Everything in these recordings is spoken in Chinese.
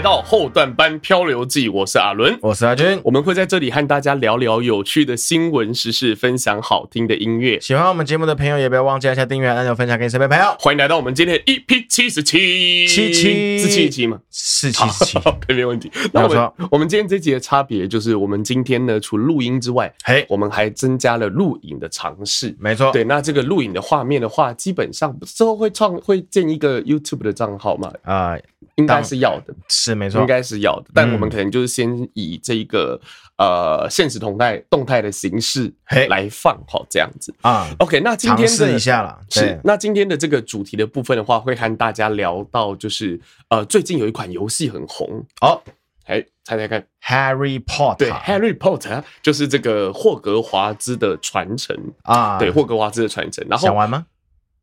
来到后段班漂流记，我是阿伦，我是阿军，我们会在这里和大家聊聊有趣的新闻时事，分享好听的音乐。喜欢我们节目的朋友，也不要忘记按下订阅，按钮分享给身边朋友。欢迎来到我们今天的 EP 七十七，七七是七七吗？是七十七，没没问题。那我们我们今天这集的差别就是，我们今天呢，除了录音之外，嘿，我们还增加了录影的尝试。没错，对，那这个录影的画面的话，基本上之后会创会建一个 YouTube 的账号嘛？啊、呃。应该是要的，是没错，应该是要的。但我们可能就是先以这一个、嗯、呃现实动态动态的形式来放好这样子啊。OK，那今天尝试一下啦。是，那今天的这个主题的部分的话，会和大家聊到就是呃最近有一款游戏很红哦，哎，猜猜看，Harry Potter，对，Harry Potter 就是这个霍格华兹的传承啊，对，霍格华兹的传承。然后想玩吗？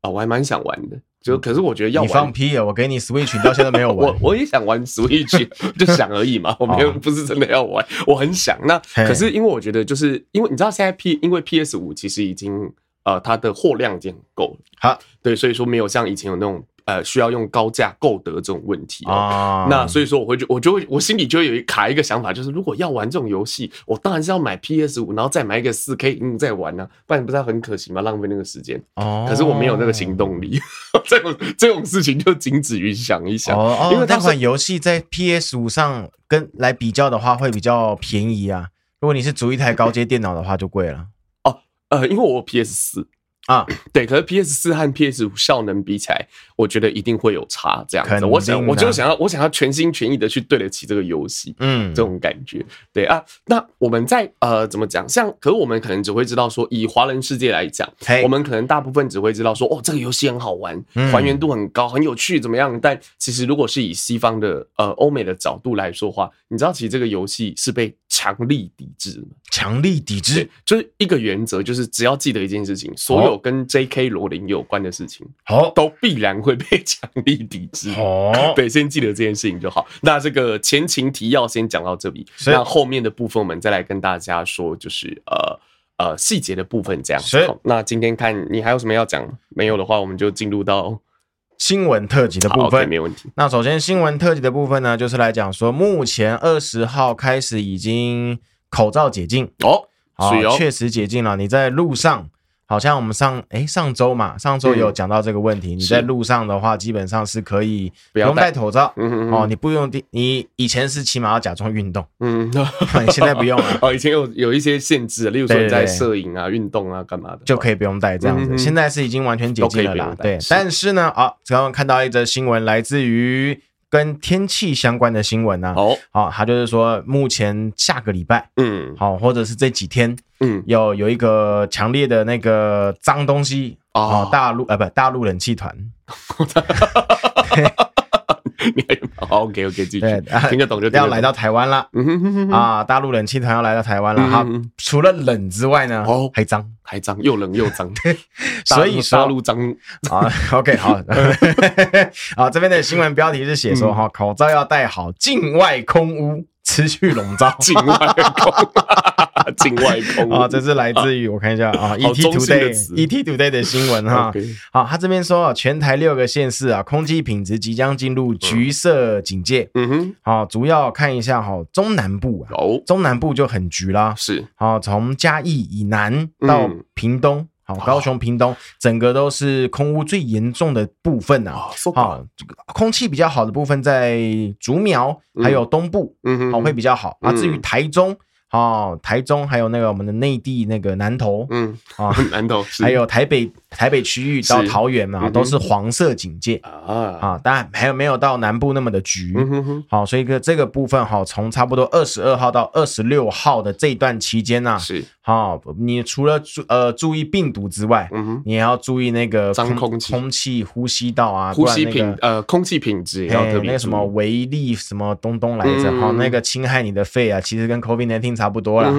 啊，我还蛮想玩的。就可是我觉得要玩，你放屁啊！我给你 Switch 到现在没有玩。我我也想玩 Switch，就想而已嘛。我没有不是真的要玩，我很想。那可是因为我觉得，就是因为你知道现在 P，因为 PS 五其实已经呃它的货量已经很够了。好，对，所以说没有像以前有那种。呃，需要用高价购得这种问题啊，那所以说我会就，我就会，我心里就会有一卡一个想法，就是如果要玩这种游戏，我当然是要买 PS 五，然后再买一个四 K 嗯再玩呢、啊，不然不是很可惜吗？浪费那个时间。哦，可是我没有那个行动力，这种这种事情就仅止于想一想。哦，因为那款游戏在 PS 五上跟来比较的话，会比较便宜啊。如果你是组一台高阶电脑的话，就贵了。哦，呃，因为我 PS 四。啊，对，可是 PS 四和 PS 五效能比起来，我觉得一定会有差。这样子，我想，我就想要，我想要全心全意的去对得起这个游戏，嗯，这种感觉。对啊，那我们在呃，怎么讲？像，可是我们可能只会知道说，以华人世界来讲，我们可能大部分只会知道说，哦，这个游戏很好玩，还原度很高，很有趣，怎么样？但其实，如果是以西方的呃欧美的角度来说的话，你知道，其实这个游戏是被强力抵制吗？强力抵制，就是一个原则，就是只要记得一件事情，所有跟 J.K. 罗琳有关的事情，好，都必然会被强力抵制。哦，对，先记得这件事情就好。那这个前情提要先讲到这里，那后面的部分我们再来跟大家说，就是呃呃细节的部分这样。好，那今天看你还有什么要讲？没有的话，我们就进入到新闻特辑的部分。Okay, 没问题。那首先新闻特辑的部分呢，就是来讲说，目前二十号开始已经口罩解禁哦，好，确实解禁了。你在路上。好像我们上哎上周嘛，上周有讲到这个问题。你在路上的话，基本上是可以不用戴口罩。哦，你不用，你以前是起码要假装运动。嗯，你现在不用了。哦，以前有有一些限制，例如说你在摄影啊、运动啊、干嘛的，就可以不用戴这样子。现在是已经完全解禁了啦。对，但是呢，啊，刚刚看到一则新闻，来自于。跟天气相关的新闻呢？哦，好，他就是说，目前下个礼拜，嗯，好，或者是这几天，嗯，有有一个强烈的那个脏东西哦，大陆呃不，大陆冷气团。你好，OK OK，继续。听得懂就要来到台湾了，啊，大陆冷气团要来到台湾了。哈。除了冷之外呢，哦，还脏，还脏，又冷 又脏，所以大陆脏。啊。OK，好，啊，这边的新闻标题是写说哈，口罩要戴好，境外空污持续笼罩，境外空。境外空啊，这是来自于我看一下啊，ET Today，ET Today 的新闻哈。好，他这边说啊，全台六个县市啊，空气品质即将进入橘色警戒。嗯哼，好，主要看一下哈，中南部啊，中南部就很橘啦。是，好，从嘉义以南到屏东，好，高雄、屏东，整个都是空污最严重的部分呐。好，空气比较好的部分在竹苗，还有东部，嗯哼，好，会比较好。啊。至于台中。哦，台中还有那个我们的内地那个南投，嗯，啊，南投，还有台北台北区域到桃园嘛，都是黄色警戒。啊。啊，当然还有没有到南部那么的橘，好，所以个这个部分哈，从差不多二十二号到二十六号的这段期间呢，是，好，你除了注呃注意病毒之外，嗯，你也要注意那个脏空气、空气呼吸道啊，呼吸品呃空气品质也要特别，那个什么微粒什么东东来着，哦，那个侵害你的肺啊，其实跟 COVID-19 差不多啦，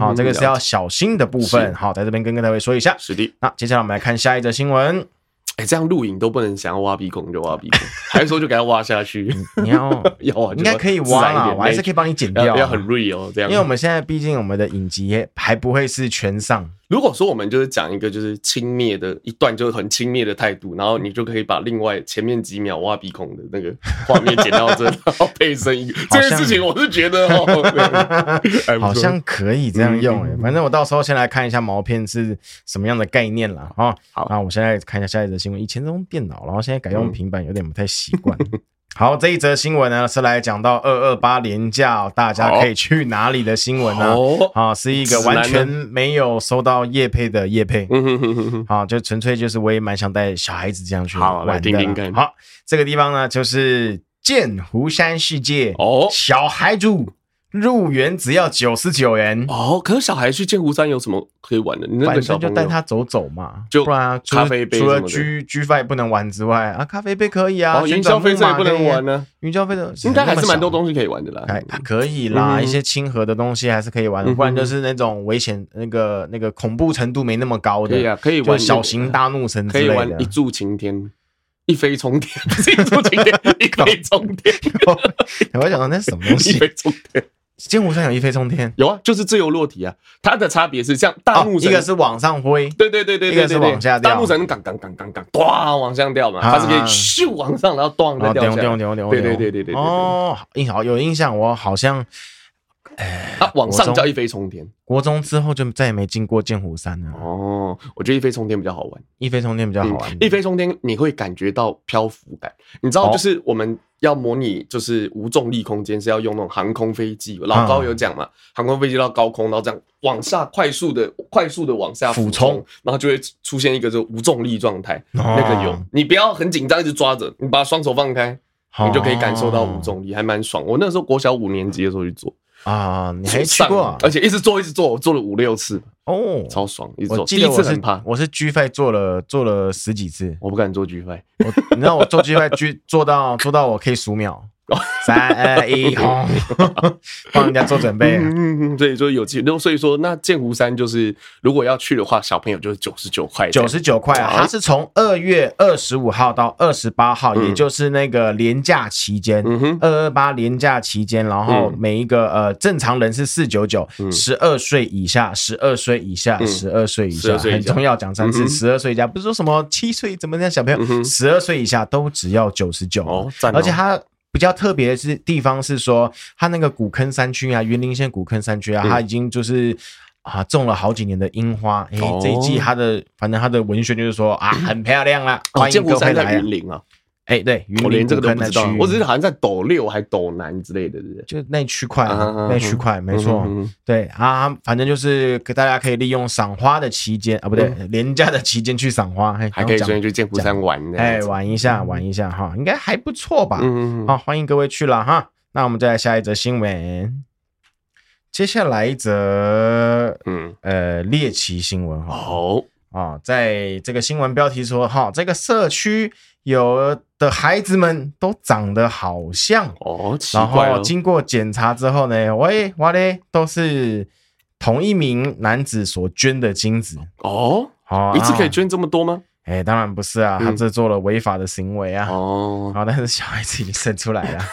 好，这个是要小心的部分，好，在这边跟各位说一下。是的，那接下来我们来看下一则新闻。哎，这样录影都不能想要挖鼻孔就挖鼻孔，还是说就给它挖下去？你要要挖，应该可以挖啦，我还是可以帮你剪掉，要很 real 这样。因为我们现在毕竟我们的影集还不会是全上，如果说我们就是讲一个就是轻蔑的一段，就是很轻蔑的态度，然后你就可以把另外前面几秒挖鼻孔的那个画面剪到这，然后配声音。这件事情我是觉得哦，好像可以这样用诶、欸。反正我到时候先来看一下毛片是什么样的概念啦。啊。好，那我现在看一下下一则新闻。以前都用电脑，然后现在改用平板，有点不太习惯。好，这一则新闻呢是来讲到二二八连假，大家可以去哪里的新闻呢？哦，啊，是一个完全没有收到叶配的叶配，嗯哼哼哼，好，就纯粹就是我也蛮想带小孩子这样去玩的。好，来听听看。好，这个地方呢就是剑湖山世界哦，小孩住。入园只要九十九元哦，可是小孩去剑湖山有什么可以玩的？你那个小朋友就带他走走嘛，就不然咖啡杯除了 G G Five 不能玩之外啊，咖啡杯可以啊。云霄飞车也不能玩呢，云霄飞车应该还是蛮多东西可以玩的啦。还可以啦，一些亲和的东西还是可以玩的，不然就是那种危险、那个那个恐怖程度没那么高的。对呀，可以玩小型大怒神，可以玩一柱擎天，一飞冲天，不是一柱擎天，一飞冲天。我想到那是什么东西？一飞冲天。剑湖山有一飞冲天，有啊，就是自由落体啊。它的差别是像大怒神，一个是往上挥，对对对对，一个是往下掉。大怒神杠杠杠杠杠，咣往上掉嘛，它是可以咻往上，然后咣再掉下来。对对对对对。哦，印好有印象，我好像，哎，它往上叫一飞冲天。国中之后就再也没进过剑湖山了。哦，我觉得一飞冲天比较好玩，一飞冲天比较好玩。一飞冲天你会感觉到漂浮感，你知道，就是我们。要模拟就是无重力空间，是要用那种航空飞机。老高有讲嘛，航空飞机到高空，然后这样往下快速的、快速的往下俯冲，然后就会出现一个就无重力状态。那个有，你不要很紧张，一直抓着，你把双手放开，你就可以感受到无重力，还蛮爽。我那时候国小五年级的时候去做。啊，你还去过？啊而且一直做，一直做，我做了五六次哦，超爽！一直做，第一次很怕，我是 G 费做了做了十几次，我不敢做 G5。我，你知道我做 G 费 G 做到做到我可以数秒。三二一，轰！帮人家做准备。嗯嗯，所以说有机会，所以说那剑湖山就是，如果要去的话，小朋友就是九十九块。九十九块啊！它是从二月二十五号到二十八号，也就是那个连假期间，二二八连假期间，然后每一个呃正常人是四九九，十二岁以下，十二岁以下，十二岁以下，很重要，讲三次，十二岁以下，不是说什么七岁怎么样小朋友，十二岁以下都只要九十九哦，而且它。比较特别的是地方是说，它那个古坑山区啊，云林县古坑山区啊，它已经就是啊种了好几年的樱花。哎，这一季它的反正它的文宣就是说啊，很漂亮啊，欢迎各位来云林啊。哎，对，我连这个都不知道，我只是好像在斗六还斗南之类的，就那区块，那区块没错。对啊，反正就是给大家可以利用赏花的期间啊，不对，连假的期间去赏花，还可以顺便去剑湖山玩，哎，玩一下，玩一下哈，应该还不错吧？嗯，好，欢迎各位去了哈。那我们再来下一则新闻，接下来一则，嗯，呃，猎奇新闻哈。好啊，在这个新闻标题说哈，这个社区。有的孩子们都长得好像。哦，然后经过检查之后呢，喂，哇嘞，都是同一名男子所捐的精子。哦，一次可以捐这么多吗？哎，当然不是啊，他这做了违法的行为啊。哦，好，但是小孩子已经生出来了。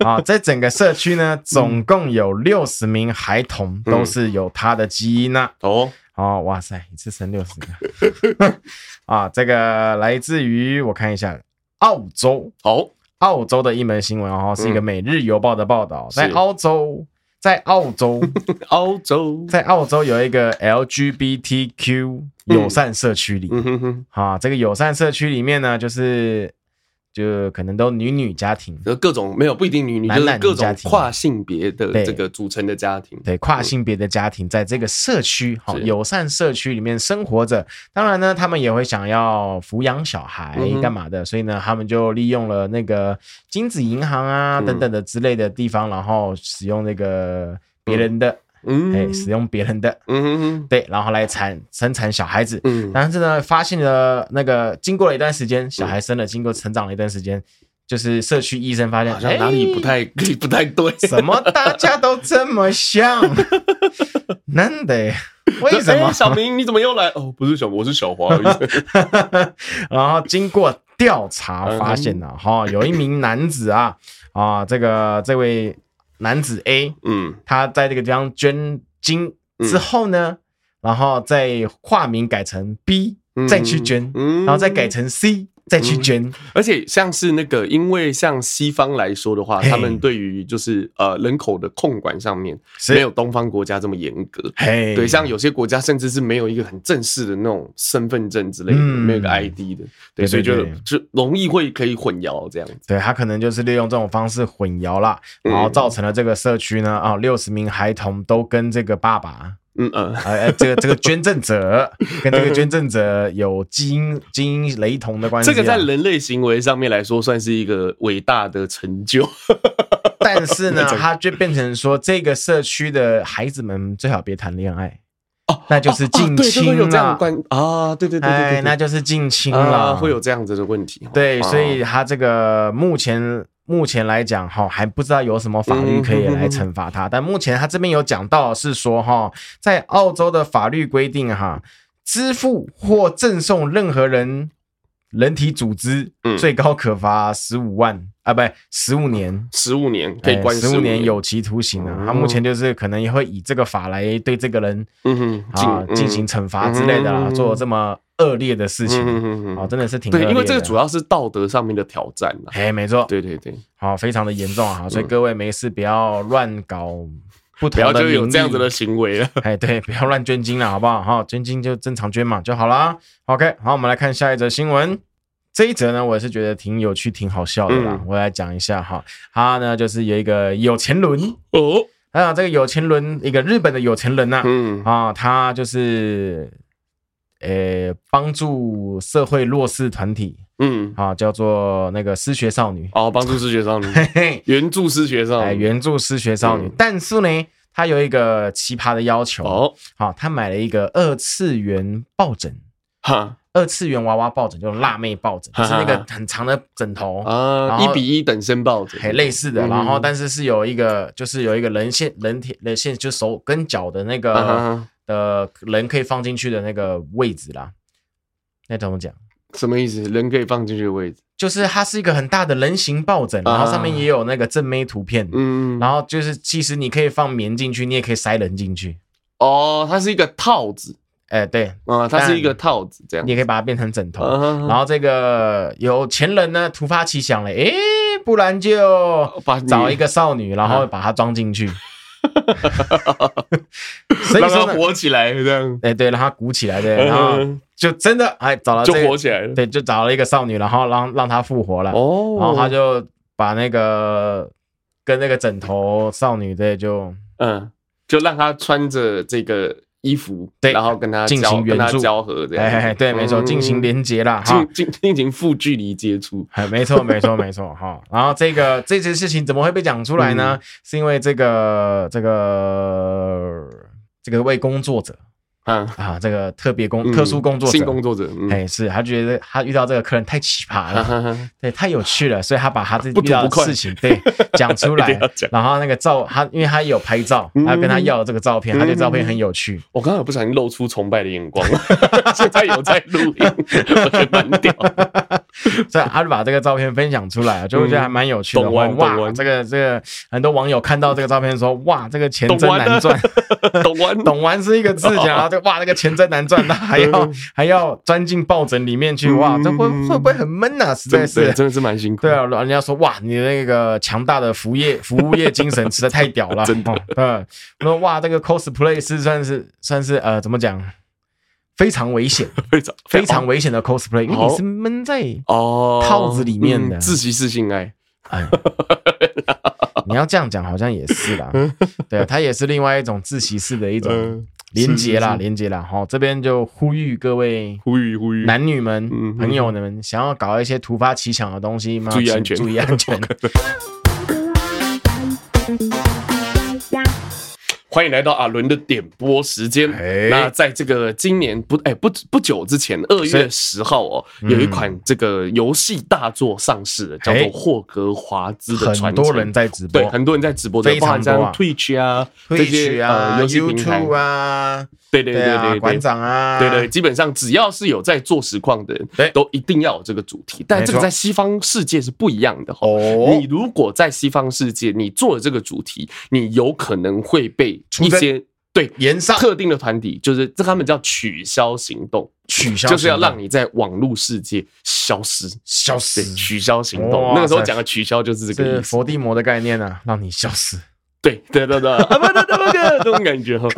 啊，在整个社区呢，总共有六十名孩童都是有他的基因呢。哦，哦，哇塞，一次生六十个。啊，这个来自于我看一下澳洲哦，澳洲的一门新闻哦，是一个《每日邮报》的报道，在澳洲，在澳洲，澳洲，在澳洲有一个 LGBTQ 友善社区里，啊，这个友善社区里面呢，就是。就可能都女女家庭，就各种没有不一定女女，就是各种跨性别的这个组成的家庭。对，跨性别的家庭在这个社区好友善社区里面生活着。当然呢，他们也会想要抚养小孩干嘛的，所以呢，他们就利用了那个精子银行啊等等的之类的地方，然后使用那个别人的。嗯，哎，使用别人的，嗯对，然后来产生产小孩子，嗯，但是呢，发现了那个经过了一段时间，小孩生了，经过成长了一段时间，就是社区医生发现，好像哪里不太，不太对，怎么大家都这么像？难得，为什么？小明，你怎么又来？哦，不是小，我是小华。然后经过调查发现了，哈，有一名男子啊，啊，这个这位。男子 A，嗯，他在这个地方捐精之后呢，嗯、然后再化名改成 B，再去捐，然后再改成 C。再去捐、嗯，而且像是那个，因为像西方来说的话，他们对于就是呃人口的控管上面没有东方国家这么严格。对，像有些国家甚至是没有一个很正式的那种身份证之类的，嗯、没有个 ID 的，对，所以就就容易会可以混淆这样子。对，他可能就是利用这种方式混淆啦，然后造成了这个社区呢啊，六十名孩童都跟这个爸爸。嗯嗯，哎，这个这个捐赠者跟这个捐赠者有基因基因雷同的关系，这个在人类行为上面来说算是一个伟大的成就。但是呢，它就变成说，这个社区的孩子们最好别谈恋爱哦，那就是近亲啊，对对对对，那就是近亲了，会有这样子的问题。对，所以他这个目前。目前来讲，哈还不知道有什么法律可以来惩罚他。但目前他这边有讲到是说，哈，在澳洲的法律规定，哈，支付或赠送任何人人体组织，最高可罚十五万啊，不，十五年，十五年可以关十五年有期徒刑啊。他目前就是可能也会以这个法来对这个人，嗯哼，啊进行惩罚之类的啦，做这么。恶劣的事情，哦，真的是挺对，因为这个主要是道德上面的挑战了。哎，没错，对对对，好，非常的严重啊，所以各位没事不要乱搞，不要就有这样子的行为了。哎，对，不要乱捐精了，好不好？好，捐精就正常捐嘛就好啦。OK，好，我们来看下一则新闻。这一则呢，我也是觉得挺有趣、挺好笑的啦。我来讲一下哈，他呢就是有一个有钱人哦，啊，这个有钱人，一个日本的有钱人呐，嗯啊，他就是。呃，帮助社会弱势团体，嗯，啊，叫做那个失学少女。哦，帮助失学少女，援助失学少女，援助失学少女。但是呢，她有一个奇葩的要求。哦，好，她买了一个二次元抱枕，哈，二次元娃娃抱枕，就是辣妹抱枕，就是那个很长的枕头啊，一比一等身抱枕，很类似的。然后，但是是有一个，就是有一个人线、人体人线，就手跟脚的那个。的人可以放进去的那个位置啦，那怎么讲？什么意思？人可以放进去的位置，就是它是一个很大的人形抱枕，然后上面也有那个正妹图片，嗯，然后就是其实你可以放棉进去，你也可以塞人进去。哦，它是一个套子，哎，对，啊，它是一个套子，这样你也可以把它变成枕头。然后这个有钱人呢，突发奇想了，哎，不然就找一个少女，然后把它装进去。所以让它火起来，这样。哎，对，让他鼓起来，对，然后就真的哎找了，就火起来了，对，就找了一个少女，然后让让她复活了，哦，然后他就把那个跟那个枕头少女，对，就嗯，就让她穿着这个。衣服对，然后跟他进行援助交合，这样对，没错，进行连接啦，进进进行负距离接触，哎，没错，没错，没错，哈。然后这个这件事情怎么会被讲出来呢？是因为这个这个这个为工作者。啊啊！这个特别工、特殊工作者、新工作者，哎，是他觉得他遇到这个客人太奇葩了，对，太有趣了，所以他把他这遇到的事情对讲出来，然后那个照他，因为他有拍照，他跟他要这个照片，他觉得照片很有趣。我刚刚不小心露出崇拜的眼光，现在有在录音，我觉得蛮屌，所以他就把这个照片分享出来，就觉得还蛮有趣的。哇，这个这个很多网友看到这个照片说，哇，这个钱真难赚，懂完懂完是一个字讲哇，那个钱真难赚，那还要还要钻进抱枕里面去，哇，这会会不会很闷啊？实在是，真的是蛮辛苦。对啊，人家说哇，你的那个强大的服务业服务业精神实在太屌了，真的。嗯，我说哇，这个 cosplay 是算是算是呃，怎么讲？非常危险，非常非常危险的 cosplay，因为你是闷在哦套子里面的，自习室性爱。哎，你要这样讲，好像也是啦。对啊，它也是另外一种自习室的一种。连接啦，连接啦，好，这边就呼吁各位，呼吁呼吁男女们、朋友们，想要搞一些突发奇想的东西吗？注意安全，注意安全。欢迎来到阿伦的点播时间。那在这个今年不哎不不久之前，二月十号哦，有一款这个游戏大作上市了，叫做《霍格华兹的传承》。很多人在直播，对，很多人在直播，非常多。Twitch 啊，Twitch 啊，游戏平台啊，对对对对，馆长啊，对对，基本上只要是有在做实况的人，都一定要有这个主题。但这个在西方世界是不一样的哦。你如果在西方世界，你做了这个主题，你有可能会被。一些对，延上特定的团体，就是这他们叫取消行动，取消就是要让你在网络世界消失，消失，取消行动。那个时候讲的取消就是这个意思，佛地魔的概念啊，让你消失。对对对对，啊不不不不，这 种感觉哈。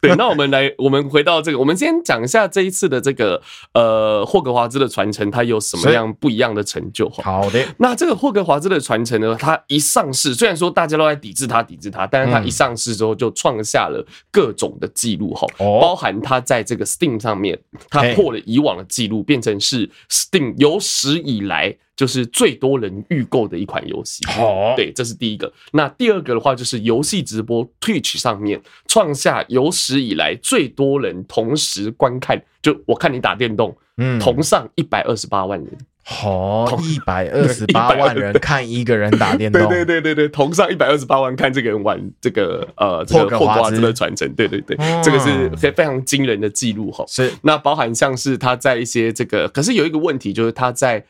对，那我们来，我们回到这个，我们先讲一下这一次的这个呃霍格华兹的传承，它有什么样不一样的成就哈？好的，那这个霍格华兹的传承呢，它一上市，虽然说大家都在抵制它，抵制它，但是它一上市之后就创下了各种的记录哈，包含它在这个 Steam 上面，它破了以往的记录，变成是 Steam 有史以来。就是最多人预购的一款游戏，好，对，这是第一个。那第二个的话，就是游戏直播 Twitch 上面创下有史以来最多人同时观看，就我看你打电动，嗯，同上一百二十八万人，好，一百二十八万人看一个人打电动，对对对对对，同上一百二十八万看这个人玩这个呃这个霍格华兹的传承，对对对，这个是非非常惊人的记录哈。是，那包含像是他在一些这个，可是有一个问题就是他在。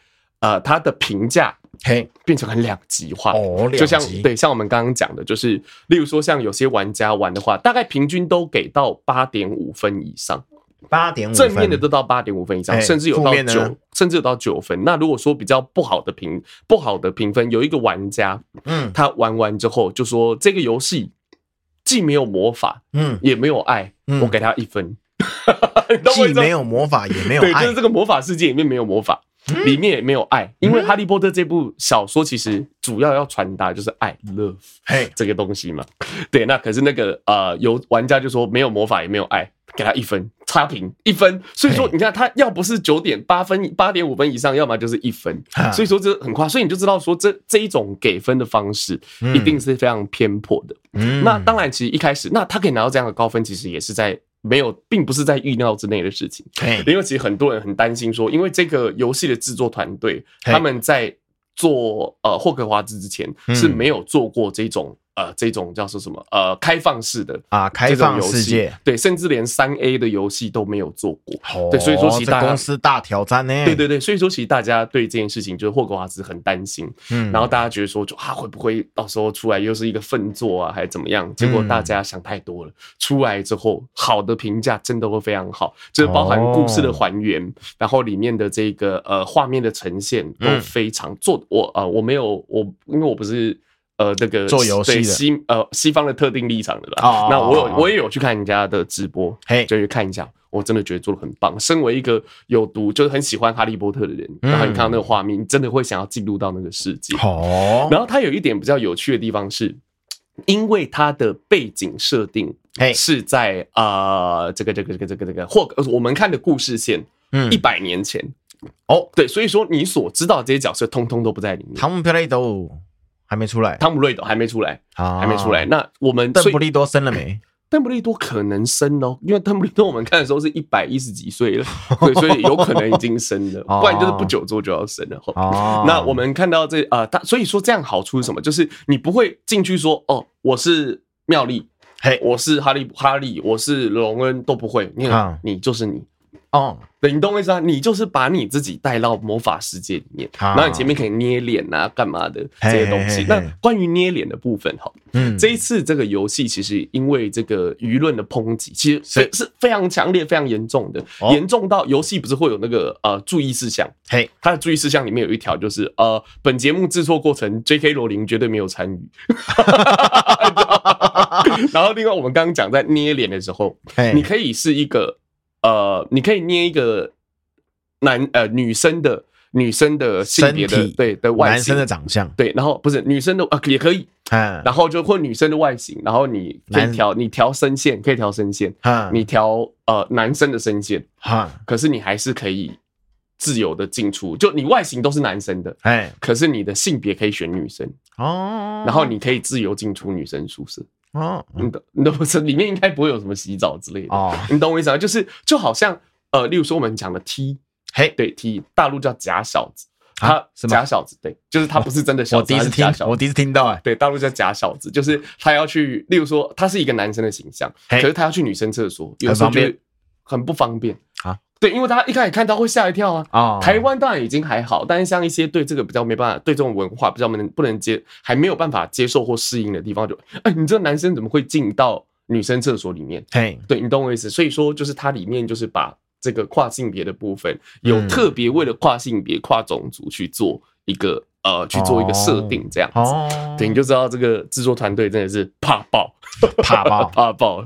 呃，它的评价嘿。变成很两极化。哦，就像对，像我们刚刚讲的，就是例如说，像有些玩家玩的话，大概平均都给到八点五分以上，八点五正面的都到八点五分以上，甚至有到九，甚至有到九分。那如果说比较不好的评不好的评分，有一个玩家，嗯，他玩完之后就说这个游戏既没有魔法，嗯，也没有爱，我给他一分，既没有魔法也没有爱，对，就是这个魔法世界里面没有魔法。里面也没有爱，因为《哈利波特》这部小说其实主要要传达就是爱 （love） 嘿 这个东西嘛。对，那可是那个呃，有玩家就说没有魔法也没有爱，给他一分，差评一分。所以说你看他要不是九点八分、八点五分以上，要么就是一分。所以说这很夸，所以你就知道说这这一种给分的方式一定是非常偏颇的。那当然，其实一开始那他可以拿到这样的高分，其实也是在。没有，并不是在预料之内的事情。因为其实很多人很担心说，因为这个游戏的制作团队，他们在做呃霍格华兹之前是没有做过这种。呃，这种叫做什么？呃，开放式的啊，开放世界，对，甚至连三 A 的游戏都没有做过。哦、对，所以说其实公司大挑战呢。对对对，所以说其实大家对这件事情就是霍格华兹很担心。嗯，然后大家觉得说，就啊，会不会到时候出来又是一个粪作啊，还是怎么样？结果大家想太多了。嗯、出来之后，好的评价真的会非常好，就是包含故事的还原，哦、然后里面的这个呃画面的呈现都非常做。我呃我没有我，因为我不是。呃，这个做游戏的西呃西方的特定立场的啦。Oh, 那我有我也有去看人家的直播，嘿就去看一下。我真的觉得做的很棒。身为一个有读就是很喜欢哈利波特的人，嗯、然后你看到那个画面，你真的会想要进入到那个世界。哦。Oh. 然后它有一点比较有趣的地方是，因为它的背景设定是在啊这个这个这个这个这个或我们看的故事线，嗯，一百年前。哦，oh. 对，所以说你所知道的这些角色，通通都不在里面。汤姆·佩雷多。还没出来，汤姆瑞斗还没出来，还没出来。那我们邓布利多生了没？邓布利多可能生哦，因为邓布利多我们看的时候是一百一十几岁了，对，所以有可能已经生了，不然就是不久之后就要生了。那我们看到这啊，他所以说这样好处是什么？就是你不会进去说哦，我是妙丽，嘿，我是哈利哈利，我是荣恩都不会，你看你就是你。哦，对，你懂我意思啊？你就是把你自己带到魔法世界里面，然后你前面可以捏脸啊，干嘛的这些东西。那关于捏脸的部分，哈，嗯，这一次这个游戏其实因为这个舆论的抨击，其实是是非常强烈、非常严重的，严重到游戏不是会有那个呃注意事项？嘿，它的注意事项里面有一条就是呃，本节目制作过程，J.K. 罗琳绝对没有参与。然后另外我们刚刚讲在捏脸的时候，你可以是一个。呃，你可以捏一个男呃女生的女生的性别的对的外形，男生的长相。对，然后不是女生的啊也可以，嗯，然后就或女生的外形，然后你可以调你调声线，可以调声线，嗯，你调呃男生的声线，哈，可是你还是可以自由的进出，就你外形都是男生的，哎，可是你的性别可以选女生。哦，然后你可以自由进出女生宿舍。哦，你懂，你懂不是里面应该不会有什么洗澡之类的哦。你懂我意思吗？就是就好像呃，例如说我们讲的 T，嘿，对 T，大陆叫假小子，他是假小子，对，就是他不是真的小子，我第一次听，我第一次听到哎，对，大陆叫假小子，就是他要去，例如说他是一个男生的形象，可是他要去女生厕所，有时候就很不方便啊。对，因为他一开始看到会吓一跳啊。哦，台湾当然已经还好，但是像一些对这个比较没办法，对这种文化比较不能不能接，还没有办法接受或适应的地方，就哎，你这个男生怎么会进到女生厕所里面。嘿，对，你懂我意思。所以说，就是它里面就是把这个跨性别的部分，有特别为了跨性别、跨种族去做一个。呃，去做一个设定，这样子，哦、对，你就知道这个制作团队真的是怕爆，怕爆，怕爆。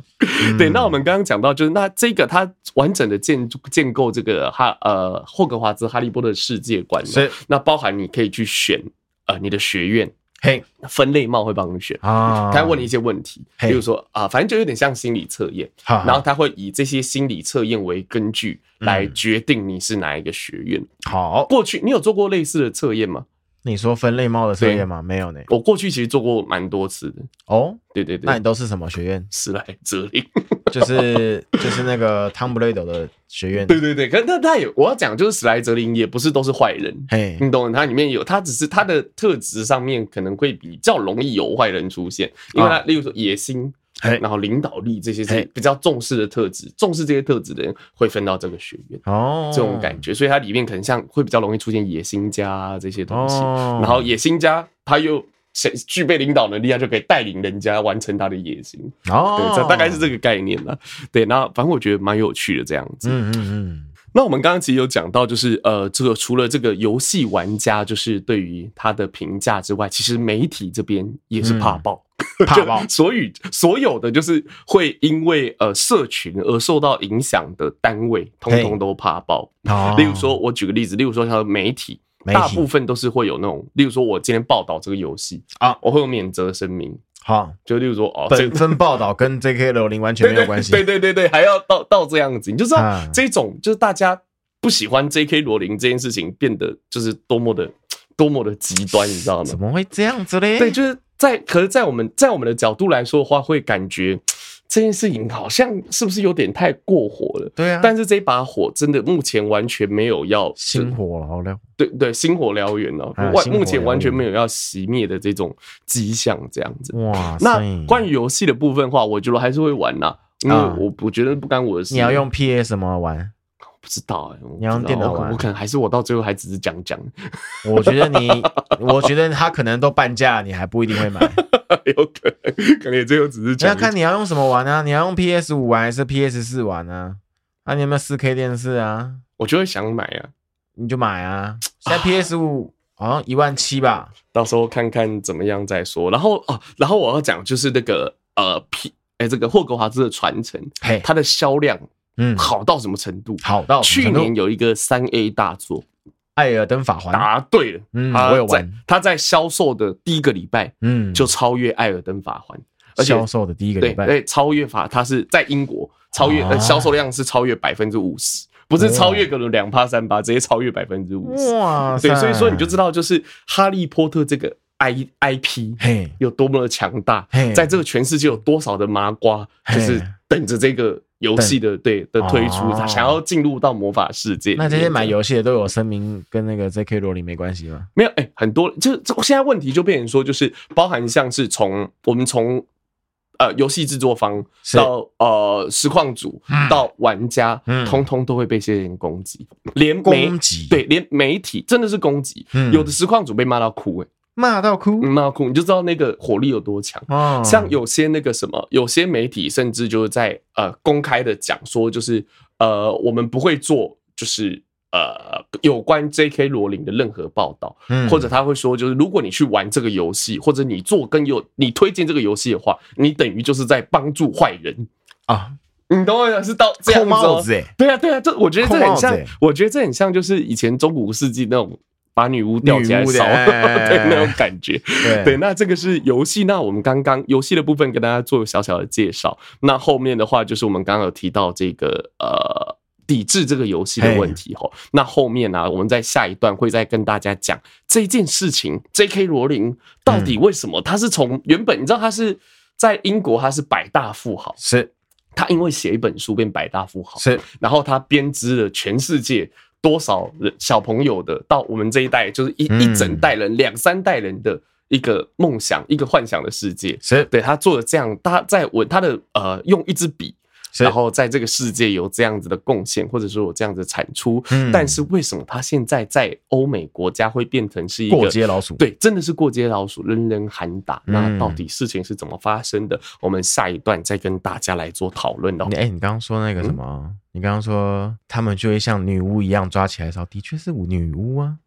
对，那我们刚刚讲到，就是那这个它完整的建建构这个哈呃霍格华兹哈利波特世界观，是。那包含你可以去选呃你的学院，嘿，分类帽会帮你选。啊，他会问你一些问题，比如说啊、呃，反正就有点像心理测验，然后他会以这些心理测验为根据来决定你是哪一个学院。好，过去你有做过类似的测验吗？你说分类猫的测验吗？没有呢。我过去其实做过蛮多次的。哦，对对对。那你都是什么学院？史莱哲林，就是就是那个汤布雷德的学院。对对对，可是他他也我要讲，就是史莱哲林也不是都是坏人。嘿，你懂？它里面有，他只是他的特质上面可能会比较容易有坏人出现，因为他例如说野心。然后领导力这些是比较重视的特质，重视这些特质的人会分到这个学院哦，这种感觉，所以它里面可能像会比较容易出现野心家这些东西。然后野心家他又具备领导能力，他就可以带领人家完成他的野心哦。对，这大概是这个概念了。对，那反正我觉得蛮有趣的这样子。嗯嗯嗯。那我们刚刚其实有讲到，就是呃，这个除了这个游戏玩家就是对于他的评价之外，其实媒体这边也是怕爆。怕爆，所以所有的就是会因为呃社群而受到影响的单位，通通都怕爆。例如说，我举个例子，例如说像媒体，大部分都是会有那种，例如说我今天报道这个游戏啊，我会有免责声明。好，就例如说哦，本身报道跟 J.K. 罗琳完全没有关系。对对对对，还要到到这样子，你就知道这种就是大家不喜欢 J.K. 罗琳这件事情变得就是多么的多么的极端，你知道吗？怎么会这样子嘞？对，就是。在，可是，在我们在我们的角度来说的话，会感觉这件事情好像是不是有点太过火了？对啊。但是这把火真的目前完全没有要星火燎原，对对，星火燎原了，完目前完全没有要熄灭的这种迹象，这样子。哇，那关于游戏的部分的话，我觉得还是会玩呐，因为我我觉得不干我的事。你要用 PS 什么玩？不知道哎、欸，你要用电脑玩，我可能还是我到最后还只是讲讲。我觉得你，我觉得他可能都半价，你还不一定会买。有可能，可能也最后只是讲。要看你要用什么玩啊？你要用 PS 五玩还是 PS 四玩啊？啊，你有没有四 K 电视啊？我就会想买啊，你就买啊。现在 PS 五好像一万七吧，到时候看看怎么样再说。然后哦，然后我要讲就是那个呃 P 哎、欸，这个霍格华兹的传承，嘿，它的销量。嗯，好到什么程度？好到去年有一个三 A 大作《艾尔登法环》。答对了，嗯，我有玩。他在销售的第一个礼拜，嗯，就超越《艾尔登法环》，而且销售的第一个礼拜，对，超越法，它是在英国超越，销售量是超越百分之五十，不是超越个两趴三趴，直接超越百分之五十。哇，对，所以说你就知道，就是《哈利波特》这个 I I P，嘿，有多么的强大，在这个全世界有多少的麻瓜，就是等着这个。游戏的对的推出，他想要进入到魔法世界。那这些买游戏的都有声明跟那个 J.K. 罗琳没关系吗？没有，哎，很多就现在问题就变成说，就是包含像是从我们从呃游戏制作方到呃实况组到玩家，通通都会被这些人攻击，连攻击对，连媒体真的是攻击，有的实况组被骂到哭，哎。骂到哭，骂到哭，你就知道那个火力有多强。哦，像有些那个什么，有些媒体甚至就是在呃公开的讲说，就是呃我们不会做，就是呃有关 J.K. 罗琳的任何报道，嗯，或者他会说，就是如果你去玩这个游戏，或者你做跟有你推荐这个游戏的话，你等于就是在帮助坏人啊。你懂我意思是到这样子，对啊对啊，这我觉得这很像，我觉得这很像就是以前中古世纪那种。把女巫吊起来烧，对那种感觉。对，对，那这个是游戏。那我们刚刚游戏的部分跟大家做个小小的介绍。那后面的话就是我们刚刚有提到这个呃抵制这个游戏的问题吼。那后面呢，我们在下一段会再跟大家讲这件事情。J.K. 罗琳到底为什么他是从原本你知道他是在英国他是百大富豪，是他因为写一本书变百大富豪，是然后他编织了全世界。多少人小朋友的到我们这一代，就是一一整代人，两三代人的一个梦想，一个幻想的世界。是对他做了这样，他在我他的呃，用一支笔然后在这个世界有这样子的贡献，或者说有这样子的产出。嗯，但是为什么他现在在欧美国家会变成是一个过街老鼠？对，真的是过街老鼠，人人喊打。那到底事情是怎么发生的？我们下一段再跟大家来做讨论哦。哎，你刚刚说那个什么？你刚刚说他们就会像女巫一样抓起来的时候，的确是女巫啊。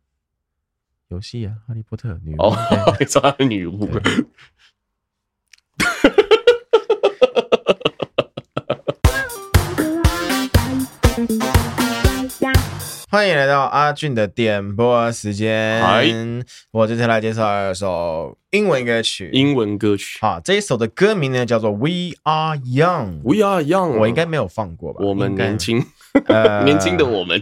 游戏啊，哈利波特女巫，哦，抓 女巫。欢迎来到阿俊的点播时间。我这次来介绍一首英文歌曲。英文歌曲，好，这一首的歌名呢叫做《We Are Young》。We Are Young，我应该没有放过吧？我们年轻，呃，年轻的我们。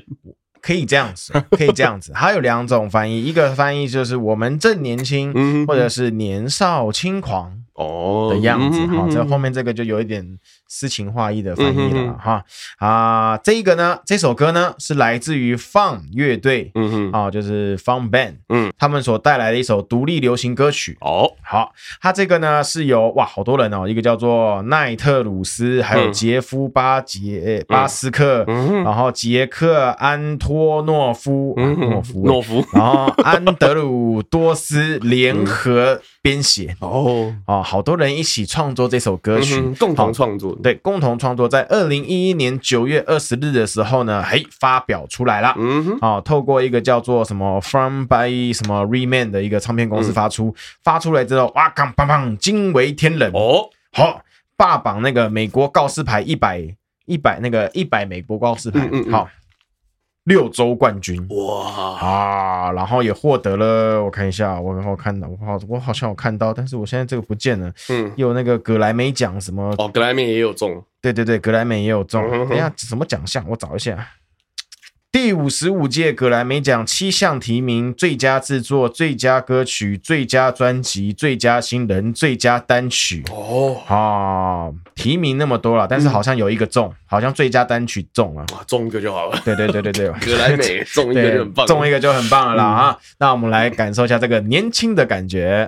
可以这样子，可以这样子。还有两种翻译，一个翻译就是我们正年轻，或者是年少轻狂哦的样子。好，这后面这个就有一点诗情画意的翻译了哈。啊，这一个呢，这首歌呢是来自于 Fun 乐队，嗯哼，啊，就是 Fun Band，嗯，他们所带来的一首独立流行歌曲。哦，好，它这个呢是由哇好多人哦，一个叫做奈特鲁斯，还有杰夫巴杰巴斯克，然后杰克安托。托诺夫，诺夫，诺夫，然后安德鲁多斯联合编写。哦。哦，好多人一起创作这首歌曲，共同创作，对，共同创作，在二零一一年九月二十日的时候呢，嘿，发表出来了，嗯哼，哦，透过一个叫做什么 From by 什么 Remand 的一个唱片公司发出，发出来之后，哇，砰砰砰，惊为天人。哦，好，霸榜那个美国告示牌一百一百那个一百美国告示牌，嗯。好。六周冠军哇啊！然后也获得了，我看一下，我好看到，我好我好像有看到，但是我现在这个不见了。嗯，有那个格莱美奖什么？哦，格莱美也有中。对对对，格莱美也有中。等一下什么奖项？我找一下。第五十五届格莱美奖七项提名：最佳制作、最佳歌曲、最佳专辑、最佳新人、最佳单曲。哦，啊，提名那么多了，但是好像有一个中，好像最佳单曲中了。哇，中一个就好了。对对对对对，格莱美中一个就很棒，中一个就很棒了啦啊！那我们来感受一下这个年轻的感觉。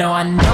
Now I know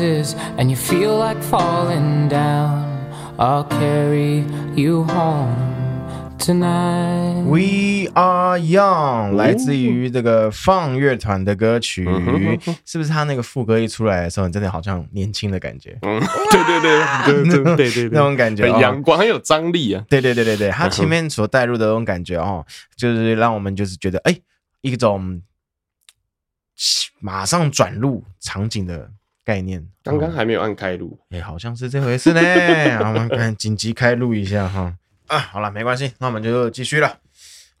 and you feel like falling down. I'll carry you home. Tonight. We are young，来自于这个放乐团的歌曲，是不是？他那个副歌一出来的时候，你真的好像年轻的感觉。嗯，对对对对对 对对，那种感觉，很阳光，很有张力啊。对对对对对，他前面所带入的那种感觉哦，就是让我们就是觉得，哎，一种马上转入场景的概念。刚刚还没有按开录，哎，好像是这回事呢。我们看紧急开录一下哈。啊，好了，没关系，那我们就继续了。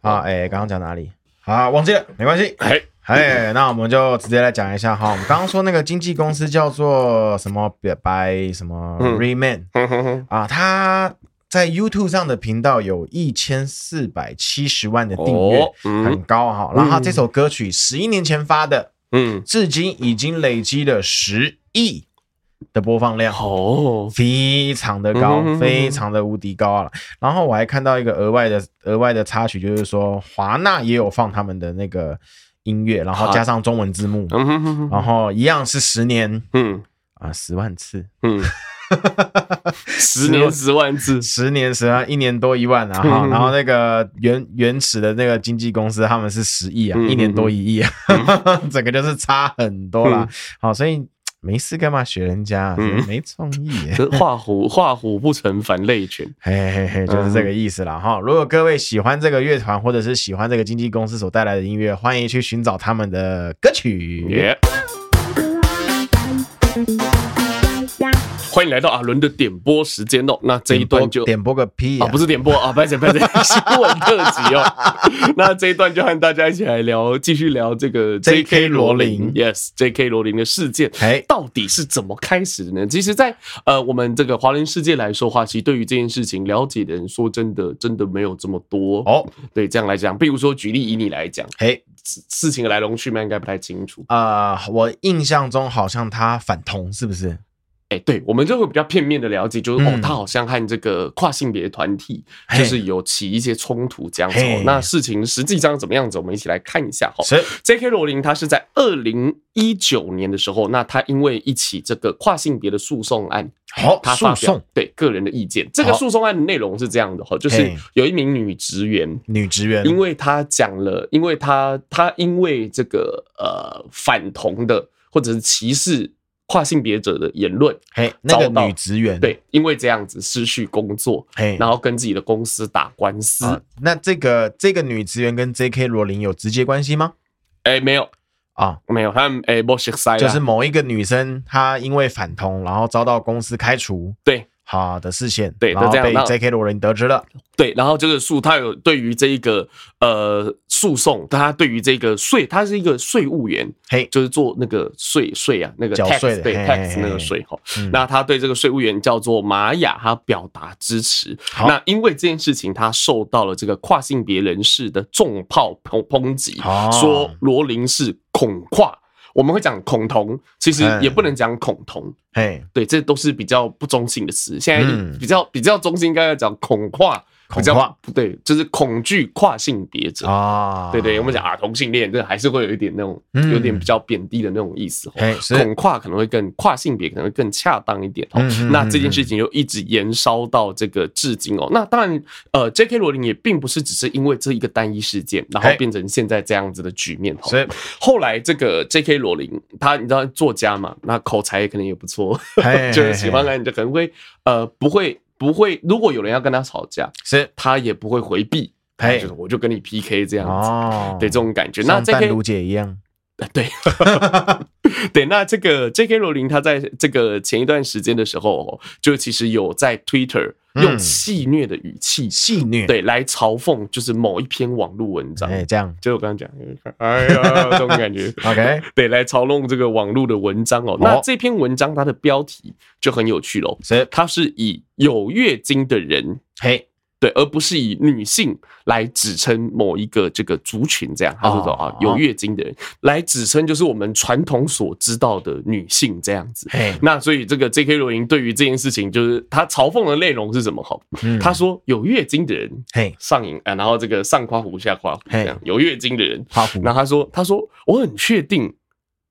好，哎，刚刚讲哪里？啊，忘记了，没关系。哎，哎，那我们就直接来讲一下哈。我们刚刚说那个经纪公司叫做什么？by 什么 Reman 啊？他在 YouTube 上的频道有一千四百七十万的订阅，很高哈。然后他这首歌曲十一年前发的，嗯，至今已经累积了十亿。的播放量哦，非常的高，非常的无敌高啊！然后我还看到一个额外的额外的插曲，就是说华纳也有放他们的那个音乐，然后加上中文字幕，然后一样是十年，嗯啊十万次，嗯，十年十万次，十年十万，一年多一万啊！哈，然后那个原原始的那个经纪公司他们是十亿啊，一年多一亿啊，整个就是差很多啦。好，所以。没事干嘛学人家？嗯、没创意。画虎 画虎不成反类犬，嘿嘿嘿，就是这个意思了哈。如果各位喜欢这个乐团，或者是喜欢这个经纪公司所带来的音乐，欢迎去寻找他们的歌曲。Yeah. 欢迎来到阿伦的点播时间哦。那这一段就点播个屁啊，不是点播啊，不是不是 新闻特辑哦。那这一段就和大家一起来聊，继续聊这个 J.K. 罗琳，Yes，J.K. 罗琳的事件，哎，到底是怎么开始的呢？其实，在呃我们这个华人世界来说的话，其实对于这件事情了解的人，说真的，真的没有这么多哦。对，这样来讲，比如说举例以你来讲，哎，事情的来龙去脉应该不太清楚啊。我印象中好像他反同，是不是？哎、欸，对，我们就会比较片面的了解，就是、嗯、哦，他好像和这个跨性别团体就是有起一些冲突这样子。嘿那事情实际上怎么样子？我们一起来看一下哈。是 J.K. 罗琳，他是在二零一九年的时候，那他因为一起这个跨性别的诉讼案，好，他发表对个人的意见。这个诉讼案的内容是这样的哈，就是有一名女职员，女职员，因为她讲了，因为她她因为这个呃反同的或者是歧视。跨性别者的言论，嘿，那个女职员对，因为这样子失去工作，嘿，然后跟自己的公司打官司。啊、那这个这个女职员跟 J.K. 罗琳有直接关系吗？哎、欸，没有啊，没有，他们哎，不欸，就是某一个女生，她因为反同，然后遭到公司开除。对。好的视线，对，然后被 J.K. 罗琳得知了，对，然后这个诉，他有对于这一个呃诉讼，他对于这个税，他是一个税务员，嘿，就是做那个税税啊，那个 tax 对 tax 那个税哈，那他对这个税务员叫做玛雅，他表达支持。那因为这件事情，他受到了这个跨性别人士的重炮抨抨击，说罗琳是恐跨。我们会讲恐同，其实也不能讲恐同，哎，对，这都是比较不中性的词。现在比较比较中性，应该要讲恐跨。比较不对，就是恐惧跨性别者啊，对对，我们讲啊同性恋，这还是会有一点那种有点比较贬低的那种意思。恐跨可能会更跨性别可能会更恰当一点哦。那这件事情就一直延烧到这个至今哦。那当然，呃，J.K. 罗琳也并不是只是因为这一个单一事件，然后变成现在这样子的局面。所 以后来这个 J.K. 罗琳，他你知道作家嘛，那口才可能也不错，就是喜欢看，就可能会呃不会。不会，如果有人要跟他吵架，是他也不会回避，哎，就是我就跟你 PK 这样子，哦，对这种感觉。那 J.K. 卢姐一样，对，对。那这个 J.K. 罗琳他在这个前一段时间的时候，就其实有在 Twitter 用戏谑的语气，戏谑对来嘲讽，就是某一篇网络文章，哎，这样，就我刚刚讲，哎呀，这种感觉，OK，对，来嘲弄这个网络的文章哦。那这篇文章它的标题就很有趣喽，所以它是以。有月经的人，嘿，对，而不是以女性来指称某一个这个族群，这样，他是说啊，有月经的人来指称，就是我们传统所知道的女性这样子。嘿，那所以这个 J.K. 罗琳对于这件事情，就是他嘲讽的内容是什么？哈，他说有月经的人，嘿，上瘾啊，然后这个上夸胡下夸胡，这样有月经的人，然后他说，他说我很确定，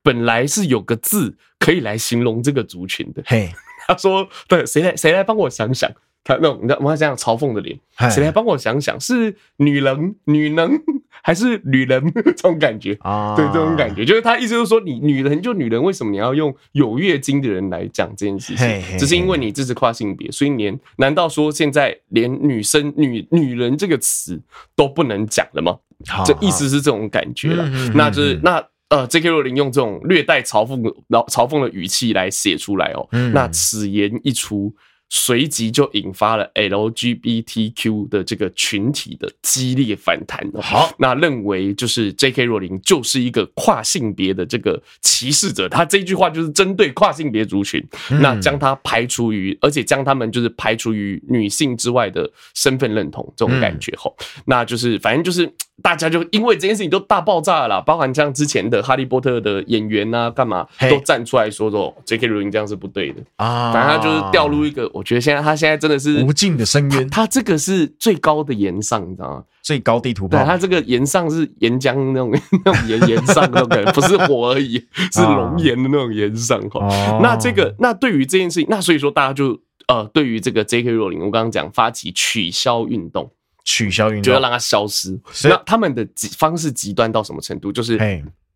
本来是有个字。可以来形容这个族群的。嘿，他说：“对，谁来谁来帮我想想？他那种你知道，我们这样嘲讽的脸，谁来帮我想想？是女人、女人还是女人？这种感觉啊？对，这种感觉就是他意思就是说，你女人就女人，为什么你要用有月经的人来讲这件事情？只是因为你支持跨性别，所以连难道说现在连女生、女女人这个词都不能讲了吗？这意思是这种感觉了。那就是那。”呃，J.K. 罗琳用这种略带嘲讽的、嘲讽的语气来写出来哦，嗯、那此言一出，随即就引发了 LGBTQ 的这个群体的激烈反弹哦。好，那认为就是 J.K. 罗琳就是一个跨性别的这个歧视者，他这句话就是针对跨性别族群，嗯、那将他排除于，而且将他们就是排除于女性之外的身份认同这种感觉吼，嗯、那就是反正就是。大家就因为这件事情都大爆炸了啦，包含像之前的哈利波特的演员啊，干嘛都站出来说说 J.K. 罗琳这样是不对的啊，反正他就是掉入一个，我觉得现在他现在真的是无尽的深渊，他这个是最高的岩上，你知道吗？最高地图炮，对，他这个岩上是岩浆那种 那种岩岩上那种感觉，不是火而已，是熔岩的那种岩上哈。那这个那对于这件事情，那所以说大家就呃，对于这个 J.K. 罗琳，我刚刚讲发起取消运动。取消运动，就要让它消失。那他们的极方式极端到什么程度？就是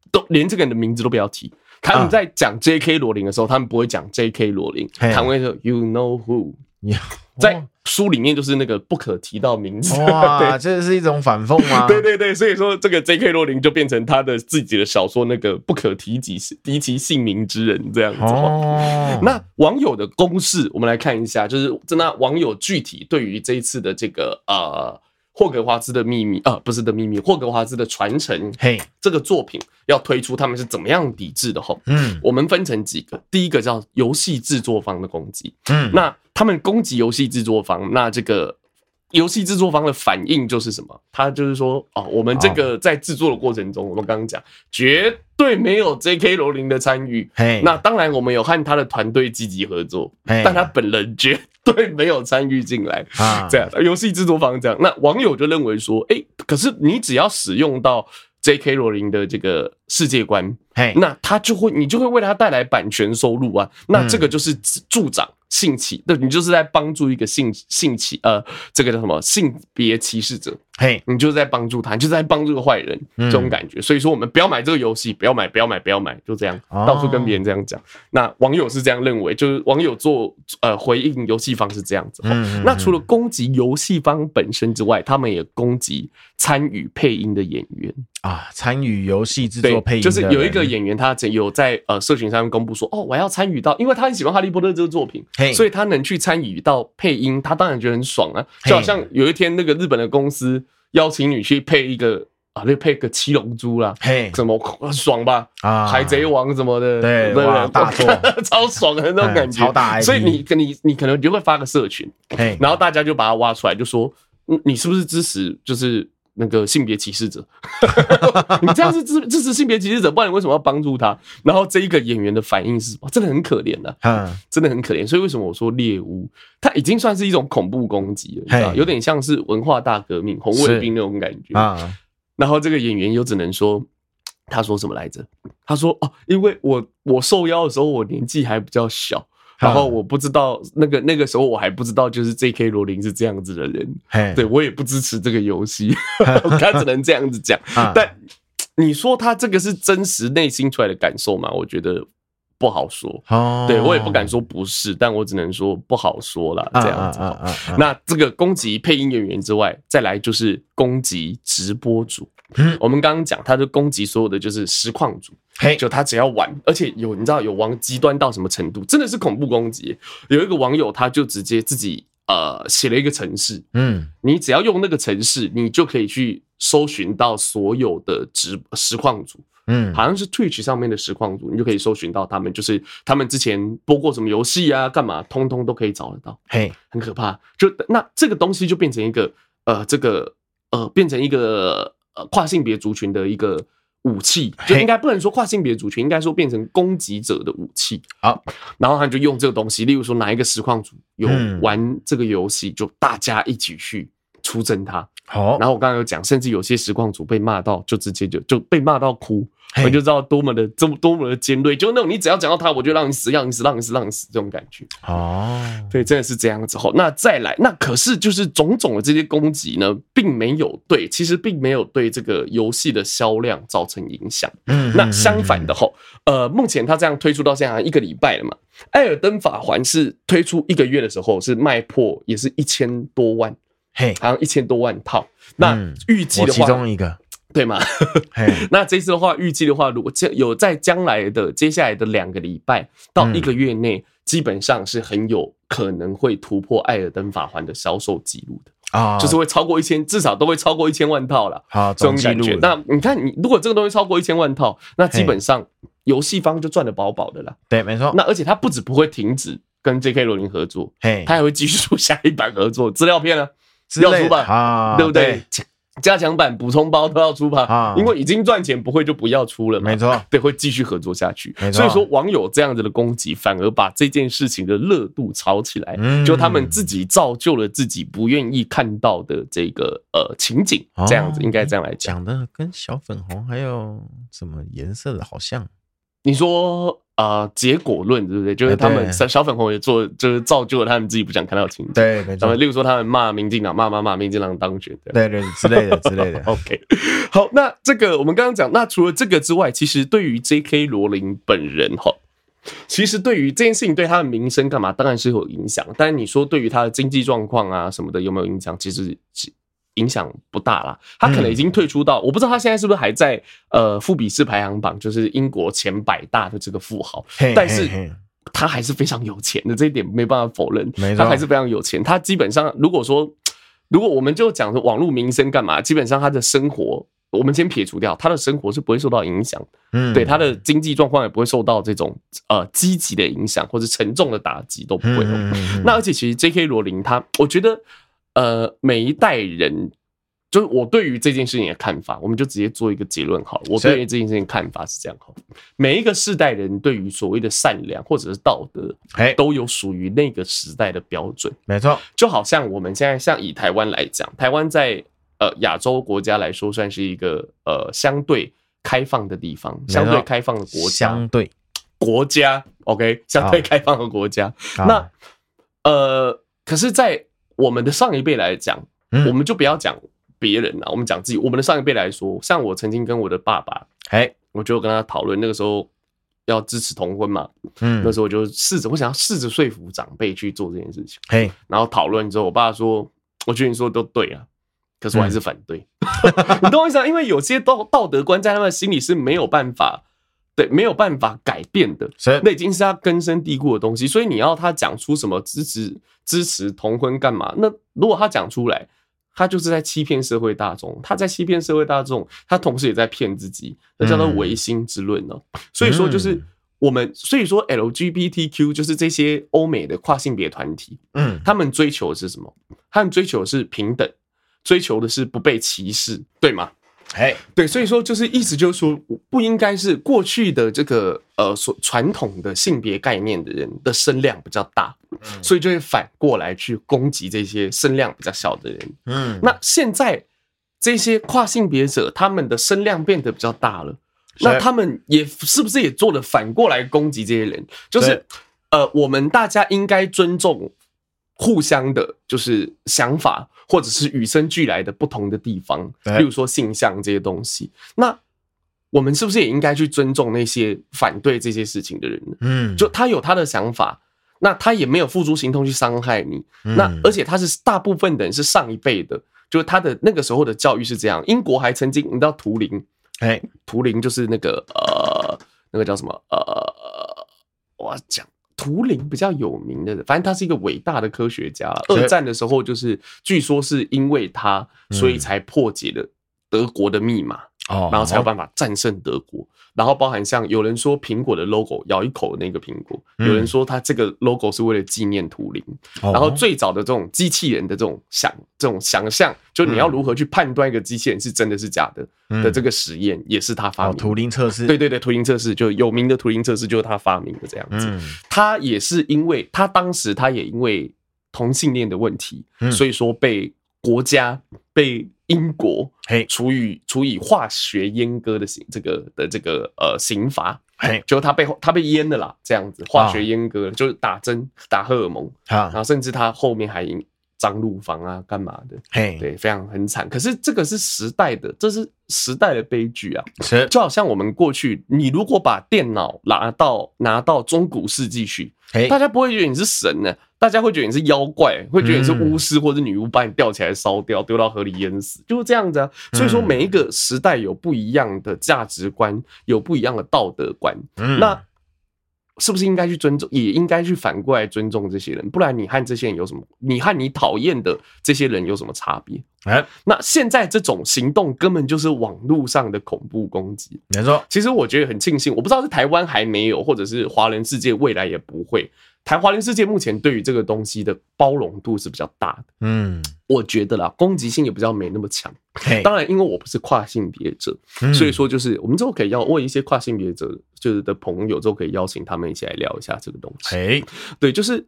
都连这个人的名字都不要提。他们在讲 J.K. 罗琳的时候，他们不会讲 J.K. 罗琳，他们会说 You know who？在书里面就是那个不可提到名字。哇，这是一种反讽吗？对对对，所以说这个 J.K. 罗琳就变成他的自己的小说那个不可提及提其姓名之人这样子。哦，那网友的公式，我们来看一下，就是那网友具体对于这一次的这个呃。霍格华兹的秘密啊，不是的秘密，霍格华兹的传承。嘿，这个作品要推出，他们是怎么样抵制的？吼，嗯，我们分成几个，第一个叫游戏制作方的攻击，嗯，那他们攻击游戏制作方，那这个游戏制作方的反应就是什么？他就是说，哦，我们这个在制作的过程中，我们刚刚讲绝对没有 J.K. 罗琳的参与，嘿，那当然我们有和他的团队积极合作，但他本人绝。对，没有参与进来啊，这样游戏制作方这样，那网友就认为说，哎，可是你只要使用到 J.K. 罗琳的这个世界观，嘿，那他就会，你就会为他带来版权收入啊，那这个就是助长。性歧，那，你就是在帮助一个性性歧，呃，这个叫什么性别歧视者，嘿，你就是在帮助他，你就是在帮助个坏人，这种感觉。所以说，我们不要买这个游戏，不要买，不要买，不要买，就这样，到处跟别人这样讲。那网友是这样认为，就是网友做呃回应游戏方是这样子。那除了攻击游戏方本身之外，他们也攻击参与配音的演员啊，参与游戏制作配音，就是有一个演员，他有在呃社群上面公布说，哦，我要参与到，因为他很喜欢哈利波特这个作品。所以他能去参与到配音，他当然觉得很爽啊！就好像有一天那个日本的公司邀请你去配一个啊，就配个七龙珠啦，嘿，什么爽吧？啊，海贼王什么的，对对对，大作 超爽的那种感觉，超大。所以你你你可能就会发个社群，然后大家就把它挖出来，就说你是不是支持？就是。那个性别歧视者，你这样是支支持性别歧视者，不然你为什么要帮助他？然后这一个演员的反应是什么？真的很可怜的，嗯，真的很可怜。所以为什么我说猎巫，它已经算是一种恐怖攻击了，你知道，有点像是文化大革命、红卫兵那种感觉啊。然后这个演员又只能说，他说什么来着？他说哦，因为我我受邀的时候，我年纪还比较小。然后我不知道那个那个时候我还不知道，就是 J.K. 罗琳是这样子的人，嘿对我也不支持这个游戏，他只能这样子讲。但你说他这个是真实内心出来的感受吗？我觉得不好说。哦，对我也不敢说不是，但我只能说不好说了。这样子。那这个攻击配音演员之外，再来就是攻击直播主。嗯，我们刚刚讲，他就攻击所有的就是实况组，嘿，就他只要玩，而且有你知道有往极端到什么程度，真的是恐怖攻击。有一个网友他就直接自己呃写了一个程式，嗯，你只要用那个程式，你就可以去搜寻到所有的直实况组，嗯，好像是 Twitch 上面的实况组，你就可以搜寻到他们，就是他们之前播过什么游戏啊，干嘛，通通都可以找得到，嘿，很可怕。就那这个东西就变成一个呃，这个呃，变成一个。呃，跨性别族群的一个武器，就应该不能说跨性别族群，应该说变成攻击者的武器。好，然后他就用这个东西，例如说哪一个实况组有玩这个游戏，就大家一起去出征他。好，然后我刚刚有讲，甚至有些实况主被骂到，就直接就就被骂到哭。我就知道多么的这么多么的尖锐，就那种你只要讲到他，我就让你死，让你死，让你死，让你死这种感觉。哦，对，真的是这样子。后那再来，那可是就是种种的这些攻击呢，并没有对，其实并没有对这个游戏的销量造成影响。嗯，那相反的后，呃，目前他这样推出到现在一个礼拜了嘛，《艾尔登法环》是推出一个月的时候是卖破也是一千多万，嘿，好像一千多万套。那预计的话，其中一个。对吗？那这次的话，预计的话，如果将有在将来的接下来的两个礼拜到一个月内，基本上是很有可能会突破《艾尔登法环》的销售记录的啊，就是会超过一千，至少都会超过一千万套了。好，这种感觉。那你看，你如果这个东西超过一千万套，那基本上游戏方就赚的饱饱的了。对，没错。那而且它不止不会停止跟 J.K. 罗琳合作，嘿，他还会继续出下一版合作资料片呢，要出版，对不对？加强版、补充包都要出吧，因为已经赚钱，不会就不要出了嘛。没错，对，会继续合作下去。所以说，网友这样子的攻击，反而把这件事情的热度炒起来，就他们自己造就了自己不愿意看到的这个呃情景，这样子应该这样来讲。讲的跟小粉红还有什么颜色的好像？你说？啊，结果论对不对？就是他们小小粉红也做，就是造就了他们自己不想看到的情节。对，没错。例如说，他们骂民进党，骂骂骂民进党当选，对对之类的之类的。OK，好，那这个我们刚刚讲，那除了这个之外，其实对于 J.K. 罗琳本人哈，其实对于这件事情对他的名声干嘛，当然是有影响。但是你说对于他的经济状况啊什么的有没有影响？其实是。影响不大啦，他可能已经退出到，我不知道他现在是不是还在呃富比士排行榜，就是英国前百大的这个富豪，但是他还是非常有钱的，这一点没办法否认，他还是非常有钱。他基本上如果说，如果我们就讲说网络名声干嘛，基本上他的生活，我们先撇除掉，他的生活是不会受到影响，嗯，对，他的经济状况也不会受到这种呃积极的影响或者沉重的打击都不会。那而且其实 J.K. 罗琳他，我觉得。呃，每一代人，就是我对于这件事情的看法，我们就直接做一个结论好了。我对于这件事情看法是这样哈，每一个世代人对于所谓的善良或者是道德，都有属于那个时代的标准。没错，就好像我们现在像以台湾来讲，台湾在呃亚洲国家来说，算是一个呃相对开放的地方，相对开放的国家，相对国家，OK，相对开放的国家。那呃，可是，在我们的上一辈来讲，我们就不要讲别人了，我们讲自己。我们的上一辈来说，像我曾经跟我的爸爸，哎，我就跟他讨论，那个时候要支持同婚嘛，嗯，那时候我就试着，我想要试着说服长辈去做这件事情，嘿，然后讨论之后，我爸说，我觉得你说的都对啊，可是我还是反对，你懂我意思啊？因为有些道道德观在他们心里是没有办法。对，没有办法改变的，那已经是他根深蒂固的东西。所以你要他讲出什么支持支持同婚干嘛？那如果他讲出来，他就是在欺骗社会大众，他在欺骗社会大众，他同时也在骗自己，那叫做唯心之论呢。所以说，就是我们，所以说 LGBTQ 就是这些欧美的跨性别团体，嗯，他们追求的是什么？他们追求的是平等，追求的是不被歧视，对吗？哎，对，所以说就是意思就是说，不应该是过去的这个呃所传统的性别概念的人的声量比较大，所以就会反过来去攻击这些声量比较小的人。嗯，那现在这些跨性别者他们的声量变得比较大了，那他们也是不是也做了反过来攻击这些人？就是呃，我们大家应该尊重。互相的，就是想法，或者是与生俱来的不同的地方，例如说性向这些东西。那我们是不是也应该去尊重那些反对这些事情的人呢？嗯，就他有他的想法，那他也没有付诸行动去伤害你。那而且他是大部分的人是上一辈的，就是他的那个时候的教育是这样。英国还曾经，你知道图灵？哎，图灵就是那个呃，那个叫什么？呃，我要讲。图灵比较有名的，反正他是一个伟大的科学家。二战的时候，就是据说是因为他，所以才破解了德国的密码。哦，然后才有办法战胜德国。然后包含像有人说苹果的 logo 咬一口的那个苹果，有人说他这个 logo 是为了纪念图灵。然后最早的这种机器人的这种想这种想象，就你要如何去判断一个机器人是真的是假的的这个实验，也是他发明。图灵测试，对对对，图灵测试就有名的图灵测试就是他发明的这样子。他也是因为他当时他也因为同性恋的问题，所以说被。国家被英国嘿。处以处以化学阉割的刑这个的这个呃刑罚，嘿，就他被他被阉了啦，这样子化学阉割、哦、就是打针打荷尔蒙啊，然后甚至他后面还脏乳房啊干嘛的，嘿，对，非常很惨。可是这个是时代的，这是时代的悲剧啊，是。就好像我们过去，你如果把电脑拿到拿到中古世纪去，嘿，大家不会觉得你是神呢。大家会觉得你是妖怪，会觉得你是巫师或者女巫，把你吊起来烧掉，丢到河里淹死，就是这样子啊。所以说，每一个时代有不一样的价值观，有不一样的道德观。那是不是应该去尊重，也应该去反过来尊重这些人？不然你和这些人有什么？你和你讨厌的这些人有什么差别？哎，那现在这种行动根本就是网络上的恐怖攻击。没错，其实我觉得很庆幸，我不知道是台湾还没有，或者是华人世界未来也不会。台华人世界目前对于这个东西的包容度是比较大的，嗯，我觉得啦，攻击性也比较没那么强。当然，因为我不是跨性别者，所以说就是我们之后可以要问一些跨性别者就是的朋友，之后可以邀请他们一起来聊一下这个东西。哎，对，就是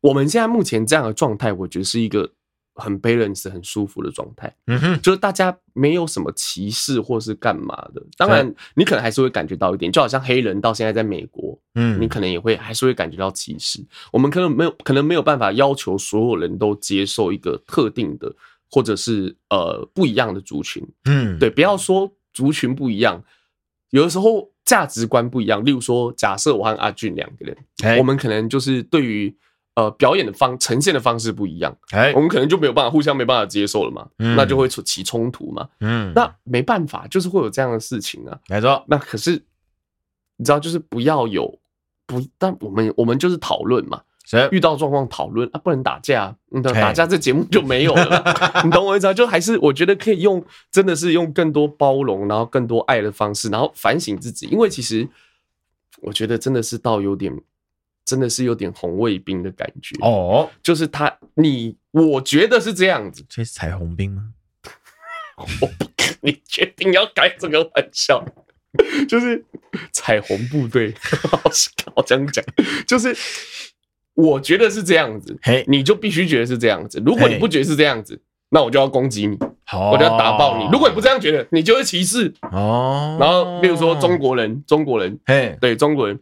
我们现在目前这样的状态，我觉得是一个。很 balance 很舒服的状态，嗯哼，就是大家没有什么歧视或是干嘛的。当然，你可能还是会感觉到一点，就好像黑人到现在在美国，嗯，你可能也会还是会感觉到歧视。我们可能没有，可能没有办法要求所有人都接受一个特定的或者是呃不一样的族群，嗯，对，不要说族群不一样，有的时候价值观不一样。例如说，假设我和阿俊两个人，我们可能就是对于。呃，表演的方呈现的方式不一样，哎，我们可能就没有办法互相没办法接受了嘛，嗯，那就会起冲突嘛，嗯，那没办法，就是会有这样的事情啊，没错。那可是你知道，就是不要有不，但我们我们就是讨论嘛，谁遇到状况讨论啊，不能打架，嗯，打架这节目就没有了，你懂我意思啊？就还是我觉得可以用，真的是用更多包容，然后更多爱的方式，然后反省自己，因为其实我觉得真的是到有点。真的是有点红卫兵的感觉。哦，就是他，你我觉得是这样子，这是彩虹兵吗？我不，你决定要开这个玩笑，就是彩虹部队，好，好这样讲，就是我觉得是这样子，嘿，你就必须觉得是这样子，如果你不觉得是这样子，那我就要攻击你，好，我就要打爆你。如果你不这样觉得，你就是歧视。哦。然后，例如说中国人，中国人，嘿，对，中国人，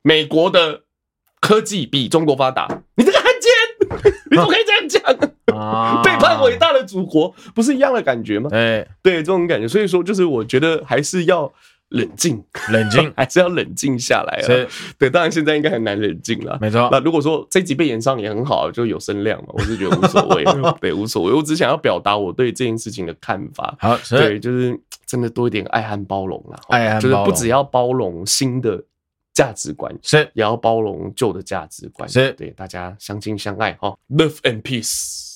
美国的。科技比中国发达，你这个汉奸，你怎么可以这样讲啊？背叛伟大的祖国，不是一样的感觉吗？哎，对，这种感觉。所以说，就是我觉得还是要冷静，冷静，还是要冷静下来啊。对，当然现在应该很难冷静了，没错。那如果说这集被延上也很好，就有声量嘛，我是觉得无所谓，对，无所谓。我只想要表达我对这件事情的看法。好，对，就是真的多一点爱和包容了，爱和就是不只要包容新的。价值观是，也要包容旧的价值观是，对，大家相亲相爱哈，Love and peace。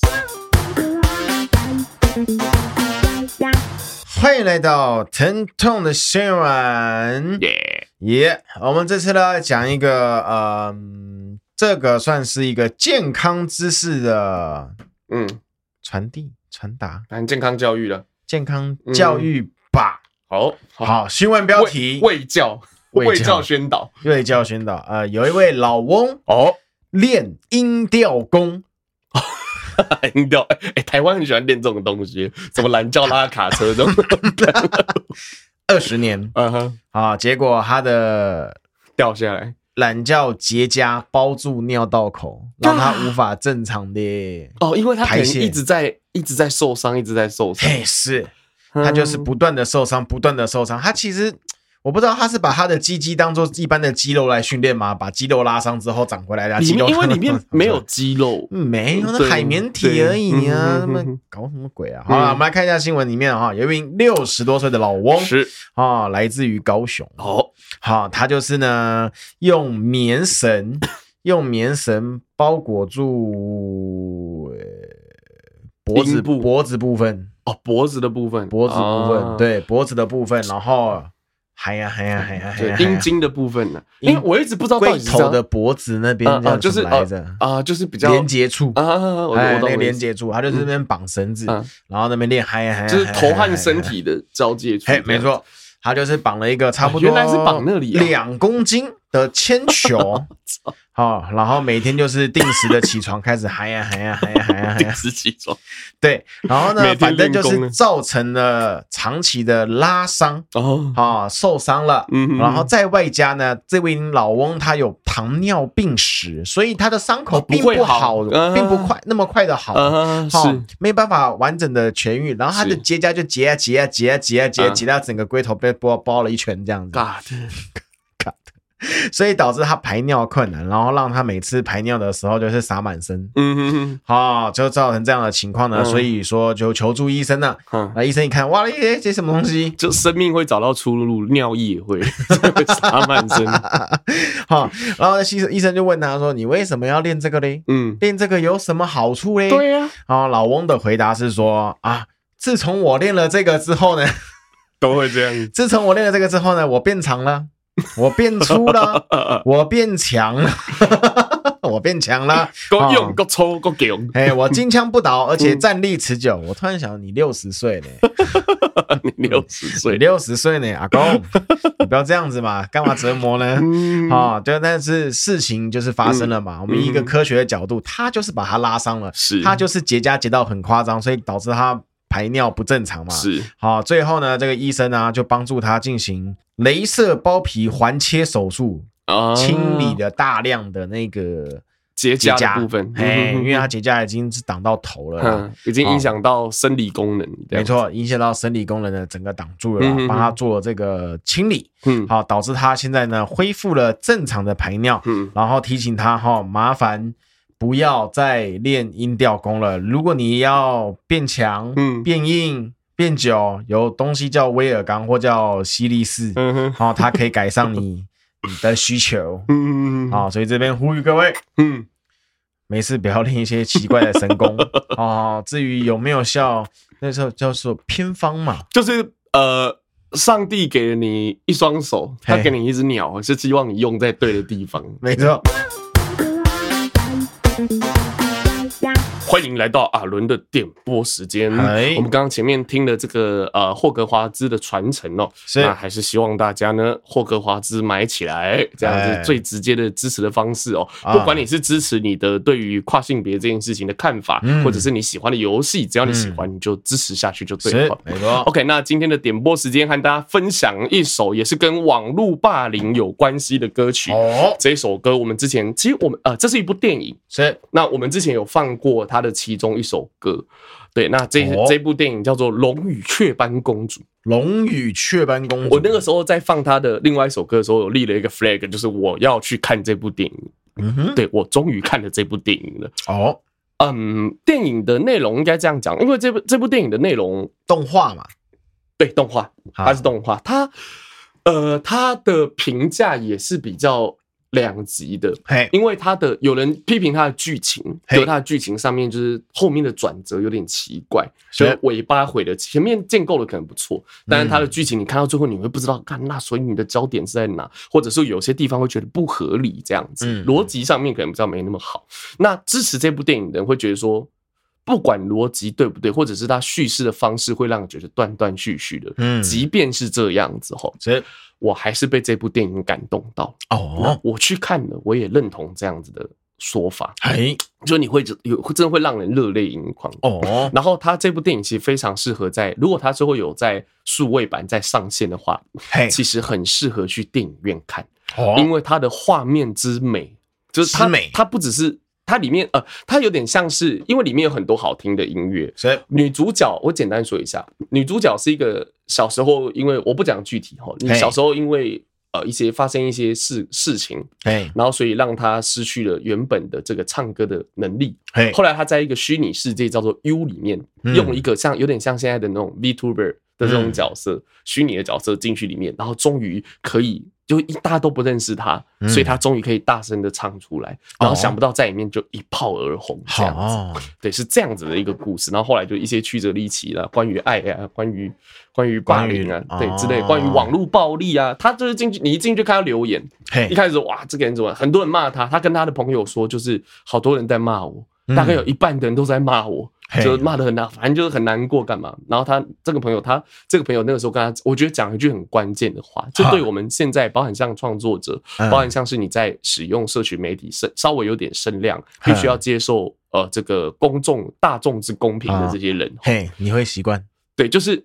欢迎来到疼痛的新闻，耶耶！我们这次呢讲一个，嗯，这个算是一个健康知识的，嗯，传递传达，谈健康教育的健康教育吧。好好，新闻标题：卫教。卫教宣导，卫教宣导，呃，有一位老翁哦，练音调功，音调，哎，台湾很喜欢练这种东西，什么懒觉拉卡车这种，二十年，嗯哼，啊，结果他的掉下来，懒觉结痂包住尿道口，让他无法正常的哦，因为他可能一直在一直在受伤，一直在受伤，嘿，是，他就是不断的受伤，不断的受伤，他其实。我不知道他是把他的鸡鸡当做一般的肌肉来训练吗？把肌肉拉伤之后长回来的肌肉，因为里面没有肌肉，没有，那海绵体而已啊！他们搞什么鬼啊？好了，我们来看一下新闻里面哈，有一名六十多岁的老翁是啊，来自于高雄。哦，好，他就是呢，用棉绳用棉绳包裹住脖子部脖子部分哦，脖子的部分，脖子部分，对，脖子的部分，然后。还呀嗨呀嗨呀，对，阴茎的部分呢？因为我一直不知道到底龟头的脖子那边啊，就是来着？啊，就是比较连接处啊，我那个连接处，他就是那边绑绳子，然后那边练嗨呀嗨呀，就是头和身体的交界处。嘿，没错，他就是绑了一个差不多，原来是绑那里两公斤的铅球。好，然后每天就是定时的起床，开始喊呀喊呀喊呀喊呀喊呀，定时起床。对，然后呢，反正就是造成了长期的拉伤。哦，啊，受伤了。嗯，然后再外加呢，这位老翁他有糖尿病史，所以他的伤口并不好，并不快那么快的好，是。没办法完整的痊愈。然后他的结痂就结啊结啊结啊结啊结啊结到整个龟头被包包了一圈这样子。所以导致他排尿困难，然后让他每次排尿的时候就是洒满身，嗯哼哼，好，就造成这样的情况呢。所以说就求助医生了。那医生一看，哇，耶，这什么东西？就生命会找到出路，尿液也会 洒满身。好，然后医生医生就问他说：“你为什么要练这个嘞？嗯，练这个有什么好处嘞？”对呀。然后老翁的回答是说：“啊，自从我练了这个之后呢，都会这样。自从我练了这个之后呢，我变长了。”我变粗了，我变强了，我变强了，够用够粗够强。哎，我金枪不倒，而且战力持久。我突然想，你六十岁呢？你六十岁，六十岁呢？阿公，你不要这样子嘛，干嘛折磨呢？啊，对，但是事情就是发生了嘛。我们以一个科学的角度，他就是把他拉伤了，是，他就是结痂结到很夸张，所以导致他。排尿不正常嘛？是，好，最后呢，这个医生呢就帮助他进行镭射包皮环切手术，啊，清理了大量的那个结痂的部分，哎，因为它结痂已经是挡到头了，已经影响到生理功能，没错，影响到生理功能的整个挡住了，帮他做了这个清理，嗯，好，导致他现在呢恢复了正常的排尿，嗯，然后提醒他哈，麻烦。不要再练音调功了。如果你要变强、嗯、变硬、变久，有东西叫威尔刚或叫西力士，嗯哼，好，它可以改善你你的需求，嗯。嗯好，所以这边呼吁各位，嗯，没事不要练一些奇怪的神功，哦，至于有没有效，那时候叫做偏方嘛，就是呃，上帝给了你一双手，他给你一只鸟，是希望你用在对的地方，没错。欢迎来到阿伦的点播时间。我们刚刚前面听了这个呃霍格华兹的传承哦，那还是希望大家呢霍格华兹买起来，这样是最直接的支持的方式哦。不管你是支持你的对于跨性别这件事情的看法，或者是你喜欢的游戏，只要你喜欢，你就支持下去就对了。没错。OK，那今天的点播时间和大家分享一首也是跟网络霸凌有关系的歌曲。哦，这首歌我们之前其实我们呃这是一部电影，是那我们之前有放过它。他的其中一首歌，对，那这这部电影叫做《龙与雀斑公主》。龙与雀斑公主，我那个时候在放他的另外一首歌的时候，我立了一个 flag，就是我要去看这部电影。嗯哼，对，我终于看了这部电影了。哦，嗯，电影的内容应该这样讲，因为这部这部电影的内容动画嘛，对，动画，它是动画，它呃，它的评价也是比较。两集的，因为他的有人批评他的剧情，就他的剧情上面就是后面的转折有点奇怪，所以尾巴毁了，前面建构的可能不错，但是他的剧情你看到最后你会不知道，看那所以你的焦点是在哪，或者是有些地方会觉得不合理这样子，逻辑上面可能比较没那么好。那支持这部电影的人会觉得说，不管逻辑对不对，或者是他叙事的方式会让你觉得断断续续的，嗯，即便是这样子吼，所以。我还是被这部电影感动到哦，我去看了，我也认同这样子的说法。哎，就你会有真的会让人热泪盈眶哦。然后他这部电影其实非常适合在，如果他之后有在数位版再上线的话，其实很适合去电影院看哦，因为它的画面之美，就是它美，它不只是。它里面呃，它有点像是，因为里面有很多好听的音乐。所以女主角，我简单说一下，女主角是一个小时候，因为我不讲具体哈，你小时候因为呃一些发生一些事事情，哎然后所以让她失去了原本的这个唱歌的能力。后来她在一个虚拟世界叫做 U 里面，用一个像有点像现在的那种 VTuber 的这种角色，虚拟的角色进去里面，然后终于可以。就一大家都不认识他，所以他终于可以大声的唱出来，然后想不到在里面就一炮而红这样子，对，是这样子的一个故事。然后后来就一些曲折离奇了，关于爱啊，关于关于霸凌啊，对之类，关于网络暴力啊，他就是进去，你一进去看他留言，一开始哇，这个人怎么，很多人骂他，他跟他的朋友说，就是好多人在骂我，大概有一半的人都在骂我。就骂的很难，反正就是很难过，干嘛？然后他这个朋友，他这个朋友那个时候跟他，我觉得讲一句很关键的话，就对我们现在，包含像创作者，包含像是你在使用社群媒体，声稍微有点声量，必须要接受呃这个公众大众之公平的这些人，嘿，你会习惯？对，就是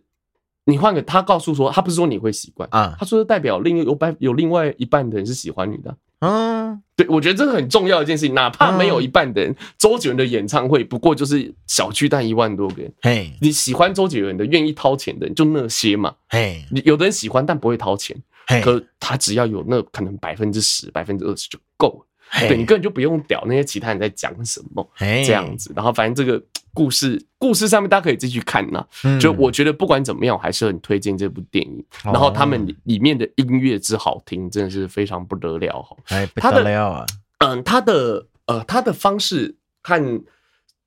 你换个他告诉说，他不是说你会习惯啊，他说代表另有半有另外一半的人是喜欢你的。嗯，对，我觉得这个很重要的一件事情，哪怕没有一半的人，嗯、周杰伦的演唱会不过就是小巨蛋一万多个人。嘿，你喜欢周杰伦的，愿意掏钱的人就那些嘛。嘿，有的人喜欢但不会掏钱，嘿，可他只要有那可能百分之十、百分之二十就够了。嘿，对，你根本就不用屌那些其他人在讲什么，嘿，这样子。然后反正这个。故事故事上面大家可以继续看呐，就我觉得不管怎么样，我还是很推荐这部电影。然后他们里面的音乐之好听，真的是非常不得了哈。哎，不得了啊！嗯，他的呃，他的方式和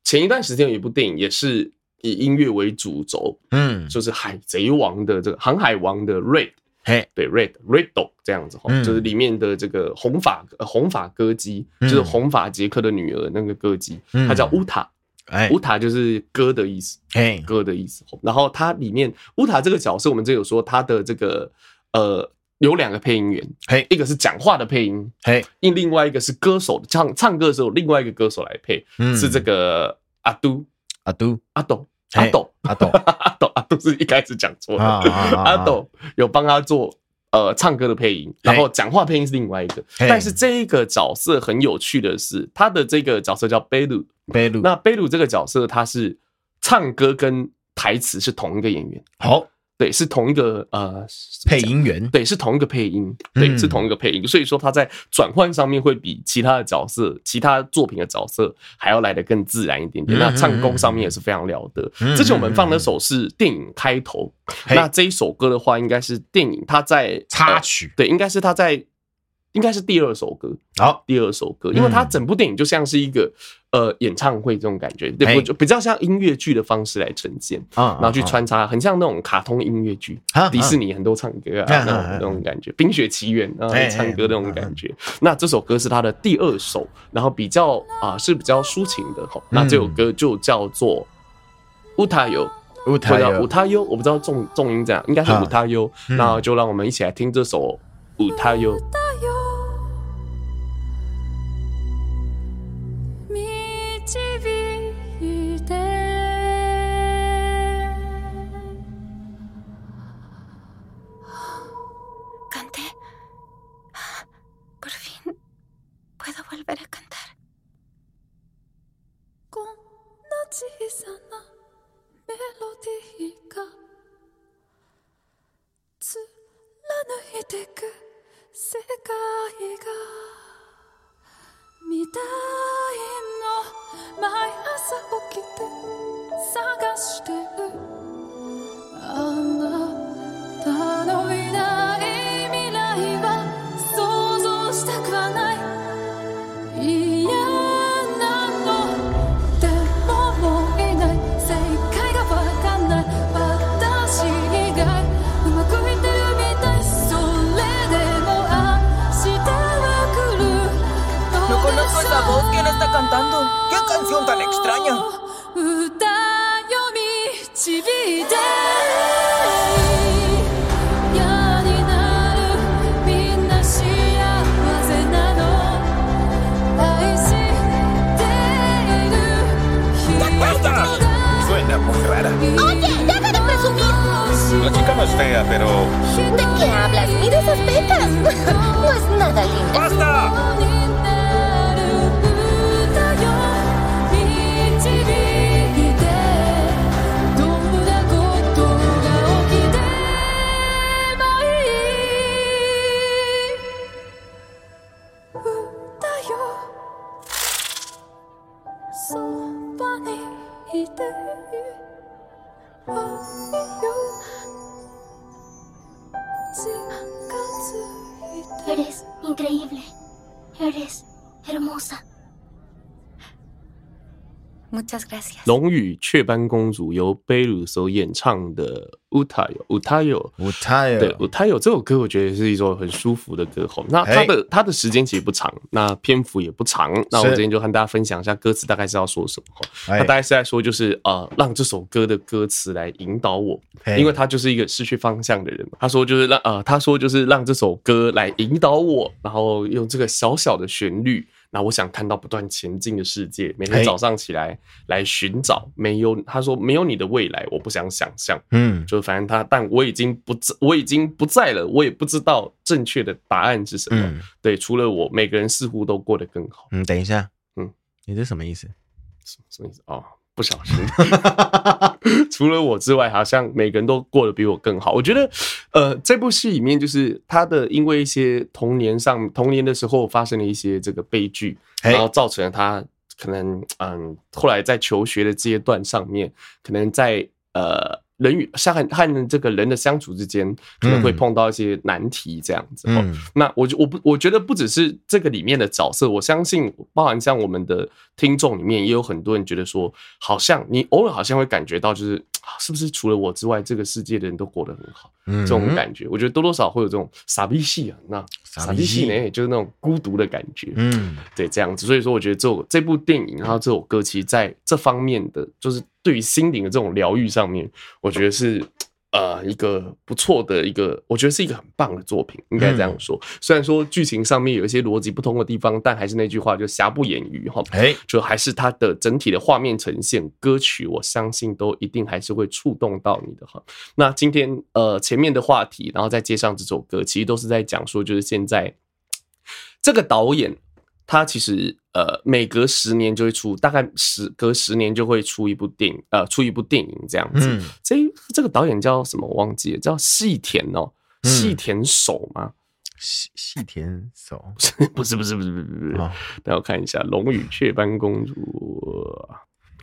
前一段时间有一部电影也是以音乐为主轴，嗯，就是海贼王的这个航海王的 Red，嘿，对，Red Red 这样子哈，就是里面的这个红发红发歌姬，就是红发杰克的女儿那个歌姬，她叫乌塔。哎，乌塔就是歌的意思，哎，歌的意思。然后它里面乌塔这个角色，我们这有说他的这个呃有两个配音员，嘿，一个是讲话的配音，嘿，另另外一个是歌手唱唱歌的时候，另外一个歌手来配，是这个阿杜阿杜。阿斗阿斗。阿斗。阿斗阿斗是一开始讲错的，阿斗有帮他做呃唱歌的配音，然后讲话配音是另外一个，但是这一个角色很有趣的是，他的这个角色叫贝鲁。贝鲁，那贝鲁这个角色，他是唱歌跟台词是同一个演员。好，对，是同一个呃配音员，对，是同一个配音，对，是同一个配音。所以说他在转换上面会比其他的角色、其他作品的角色还要来得更自然一点点。那唱功上面也是非常了得。之前我们放的首是电影开头，那这一首歌的话，应该是电影他在插曲，对，应该是他在。应该是第二首歌，好，第二首歌，因为它整部电影就像是一个呃演唱会这种感觉，对，就比较像音乐剧的方式来呈现啊，然后去穿插，很像那种卡通音乐剧，迪士尼很多唱歌啊那种那种感觉，《冰雪奇缘》啊唱歌那种感觉。那这首歌是他的第二首，然后比较啊是比较抒情的哈。那这首歌就叫做《乌塔尤》，乌。塔尤，乌塔尤，我不知道重重音怎样，应该是乌塔尤。那就让我们一起来听这首《乌塔尤》。volver a cantar. Con una chisana melodía tsuranugiteku sekai ga mitai no mai asa okite sagashite 雨 canción tan extraña? Suena muy rara. ¡Oye! ¡Deja de presumir! La chica no es fea, pero. ¿De qué hablas? ¡Mira esas pecas! no es nada linda. ¡Basta! 龙与雀斑公主由贝鲁所演唱的《Utayo》，Utayo，Utayo，对，Utayo 这首歌我觉得是一首很舒服的歌喉。那它的它的时间其实不长，那篇幅也不长。那我今天就和大家分享一下歌词大概是要说什么。它大概是在说就是呃，让这首歌的歌词来引导我，因为他就是一个失去方向的人。他说就是让呃，他说就是让这首歌来引导我，然后用这个小小的旋律。那我想看到不断前进的世界，每天早上起来来寻找没有，他说没有你的未来，我不想想象。嗯，就反正他，但我已经不在，我已经不在了，我也不知道正确的答案是什么。嗯、对，除了我，每个人似乎都过得更好。嗯，等一下，嗯，你这什么意思？什什么意思？哦。不小心，除了我之外，好像每个人都过得比我更好。我觉得，呃，这部戏里面就是他的，因为一些童年上童年的时候发生了一些这个悲剧，然后造成了他可能，嗯，后来在求学的阶段上面，可能在呃。人与像和和这个人的相处之间，可能会碰到一些难题，这样子。嗯，那我我不我觉得不只是这个里面的角色，我相信包含像我们的听众里面，也有很多人觉得说，好像你偶尔好像会感觉到，就是是不是除了我之外，这个世界的人都过得很好，这种感觉。我觉得多多少少会有这种傻逼戏啊，那傻逼戏呢，就是那种孤独的感觉。嗯，对，这样子。所以说，我觉得这这部电影，然后这首歌，其实在这方面的就是。对于心灵的这种疗愈上面，我觉得是呃一个不错的一个，我觉得是一个很棒的作品，应该这样说。虽然说剧情上面有一些逻辑不通的地方，但还是那句话，就瑕不掩瑜哈。哎，就还是它的整体的画面呈现，歌曲我相信都一定还是会触动到你的哈。那今天呃前面的话题，然后再接上这首歌，其实都是在讲说，就是现在这个导演。他其实呃，每隔十年就会出，大概十隔十年就会出一部电影，呃，出一部电影这样子。嗯、这这个导演叫什么？我忘记了，叫细田哦，细田守吗？细细田守？不是不是不是不是不是。等我看一下，《龙与雀斑公主》。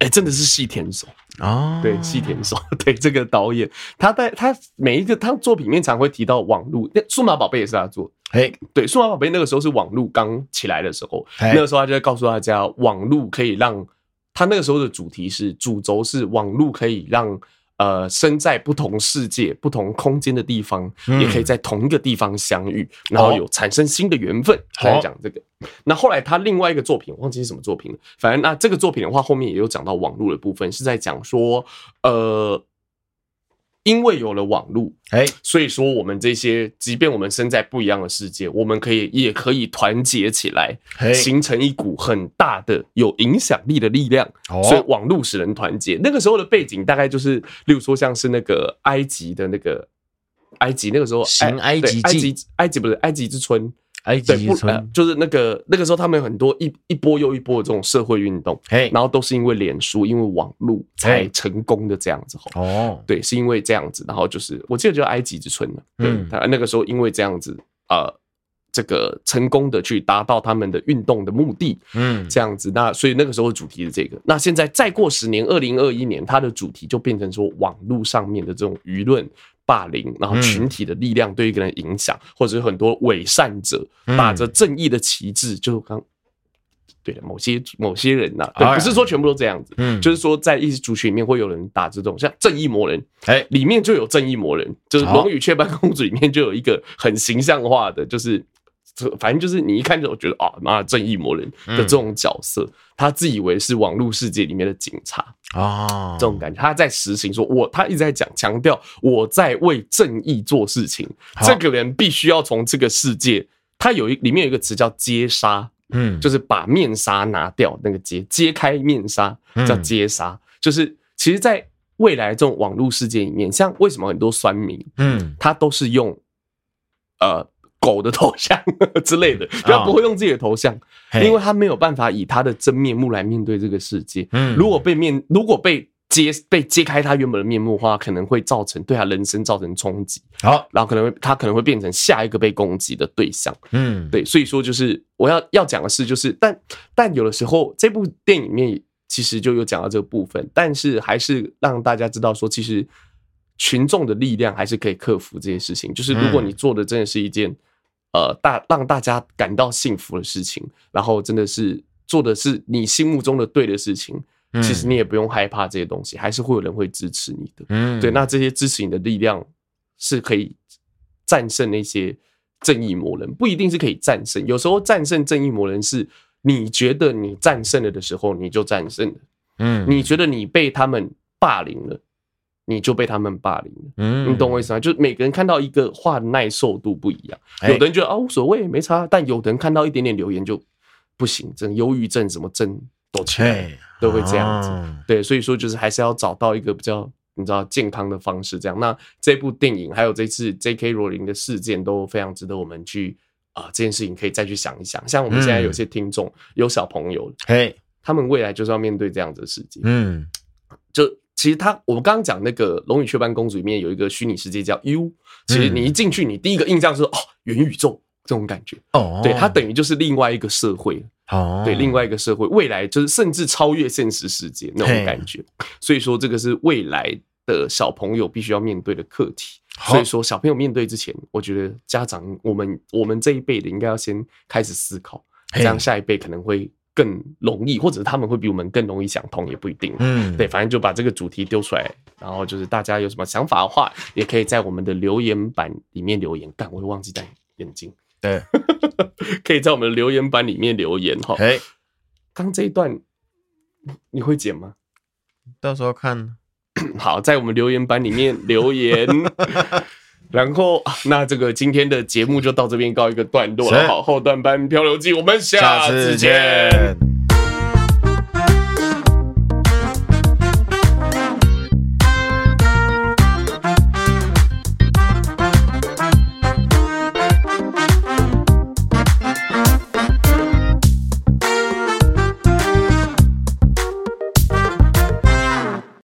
哎，真的是细田守啊！对，细田守，对这个导演，他在他每一个他作品面常会提到网络，那数码宝贝也是他做。哎，对，数码宝贝那个时候是网络刚起来的时候，那个时候他就在告诉大家，网络可以让他那个时候的主题是主轴是网络可以让。呃，身在不同世界、不同空间的地方，也可以在同一个地方相遇，然后有产生新的缘分。来讲这个，那后来他另外一个作品，忘记是什么作品了。反正那这个作品的话，后面也有讲到网络的部分，是在讲说，呃。因为有了网络，哎，所以说我们这些，即便我们身在不一样的世界，我们可以也可以团结起来，形成一股很大的有影响力的力量。所以网络使人团结。那个时候的背景大概就是，例如说像是那个埃及的那个埃及，那个时候新埃及埃及埃及不是埃及之春。哎，对，不，就是那个那个时候，他们有很多一一波又一波的这种社会运动，然后都是因为脸书，因为网络才成功的这样子。哦，对，是因为这样子，然后就是我记得就是埃及之春了。嗯，他那个时候因为这样子，呃，这个成功的去达到他们的运动的目的。嗯，这样子，那所以那个时候主题是这个。那现在再过十年，二零二一年，它的主题就变成说网络上面的这种舆论。霸凌，然后群体的力量对一个人影响，或者有很多伪善者打着正义的旗帜，就刚对的某些某些人呐，对，不是说全部都这样子，嗯，就是说在一些族群里面会有人打这种像正义魔人，哎，里面就有正义魔人，就是《龙与雀斑公主》里面就有一个很形象化的，就是。反正就是你一看就觉得啊，妈的正义魔人的这种角色，他自以为是网络世界里面的警察啊，这种感觉，他在实行说，我他一直在讲强调我在为正义做事情，这个人必须要从这个世界，他有一里面有一个词叫揭杀，嗯，就是把面纱拿掉，那个揭揭开面纱叫揭杀，就是其实，在未来这种网络世界里面，像为什么很多酸民，嗯，他都是用呃。狗的头像之类的，他不会用自己的头像，因为他没有办法以他的真面目来面对这个世界。嗯如果被面，如果被揭被揭开他原本的面目的话，可能会造成对他人生造成冲击。好，然后可能会他可能会变成下一个被攻击的对象。嗯，对，所以说就是我要要讲的是，就是但但有的时候这部电影里面其实就有讲到这个部分，但是还是让大家知道说，其实群众的力量还是可以克服这些事情。就是如果你做的真的是一件。呃，大让大家感到幸福的事情，然后真的是做的是你心目中的对的事情，其实你也不用害怕这些东西，还是会有人会支持你的。嗯，对，那这些支持你的力量是可以战胜那些正义魔人，不一定是可以战胜。有时候战胜正义魔人是你觉得你战胜了的时候，你就战胜了。嗯，你觉得你被他们霸凌了。你就被他们霸凌了，嗯，你懂我意思吗？就是每个人看到一个话的耐受度不一样，有的人觉得啊无所谓没差，但有的人看到一点点留言就不行，这忧郁症什么症都起来，都会这样子。对，所以说就是还是要找到一个比较你知道健康的方式。这样，那这部电影还有这次 J.K. 罗琳的事件都非常值得我们去啊，这件事情可以再去想一想。像我们现在有些听众有小朋友，嘿，他们未来就是要面对这样子的世界，嗯，就。其实他，我们刚刚讲那个《龙与雀斑公主》里面有一个虚拟世界叫 U，其实你一进去，你第一个印象是哦，元宇宙这种感觉哦，对，它等于就是另外一个社会哦，对，另外一个社会，未来就是甚至超越现实世界那种感觉。所以说，这个是未来的小朋友必须要面对的课题。所以说，小朋友面对之前，我觉得家长我们我们这一辈的应该要先开始思考，这样下一辈可能会。更容易，或者是他们会比我们更容易想通，也不一定。嗯，对，反正就把这个主题丢出来，然后就是大家有什么想法的话，也可以在我们的留言板里面留言。但我会忘记戴眼镜。对，可以在我们的留言板里面留言哈。哎，刚这一段你会剪吗？到时候看。好，在我们留言板里面留言。然后，那这个今天的节目就到这边告一个段落了。好，后段班漂流记，我们下次见。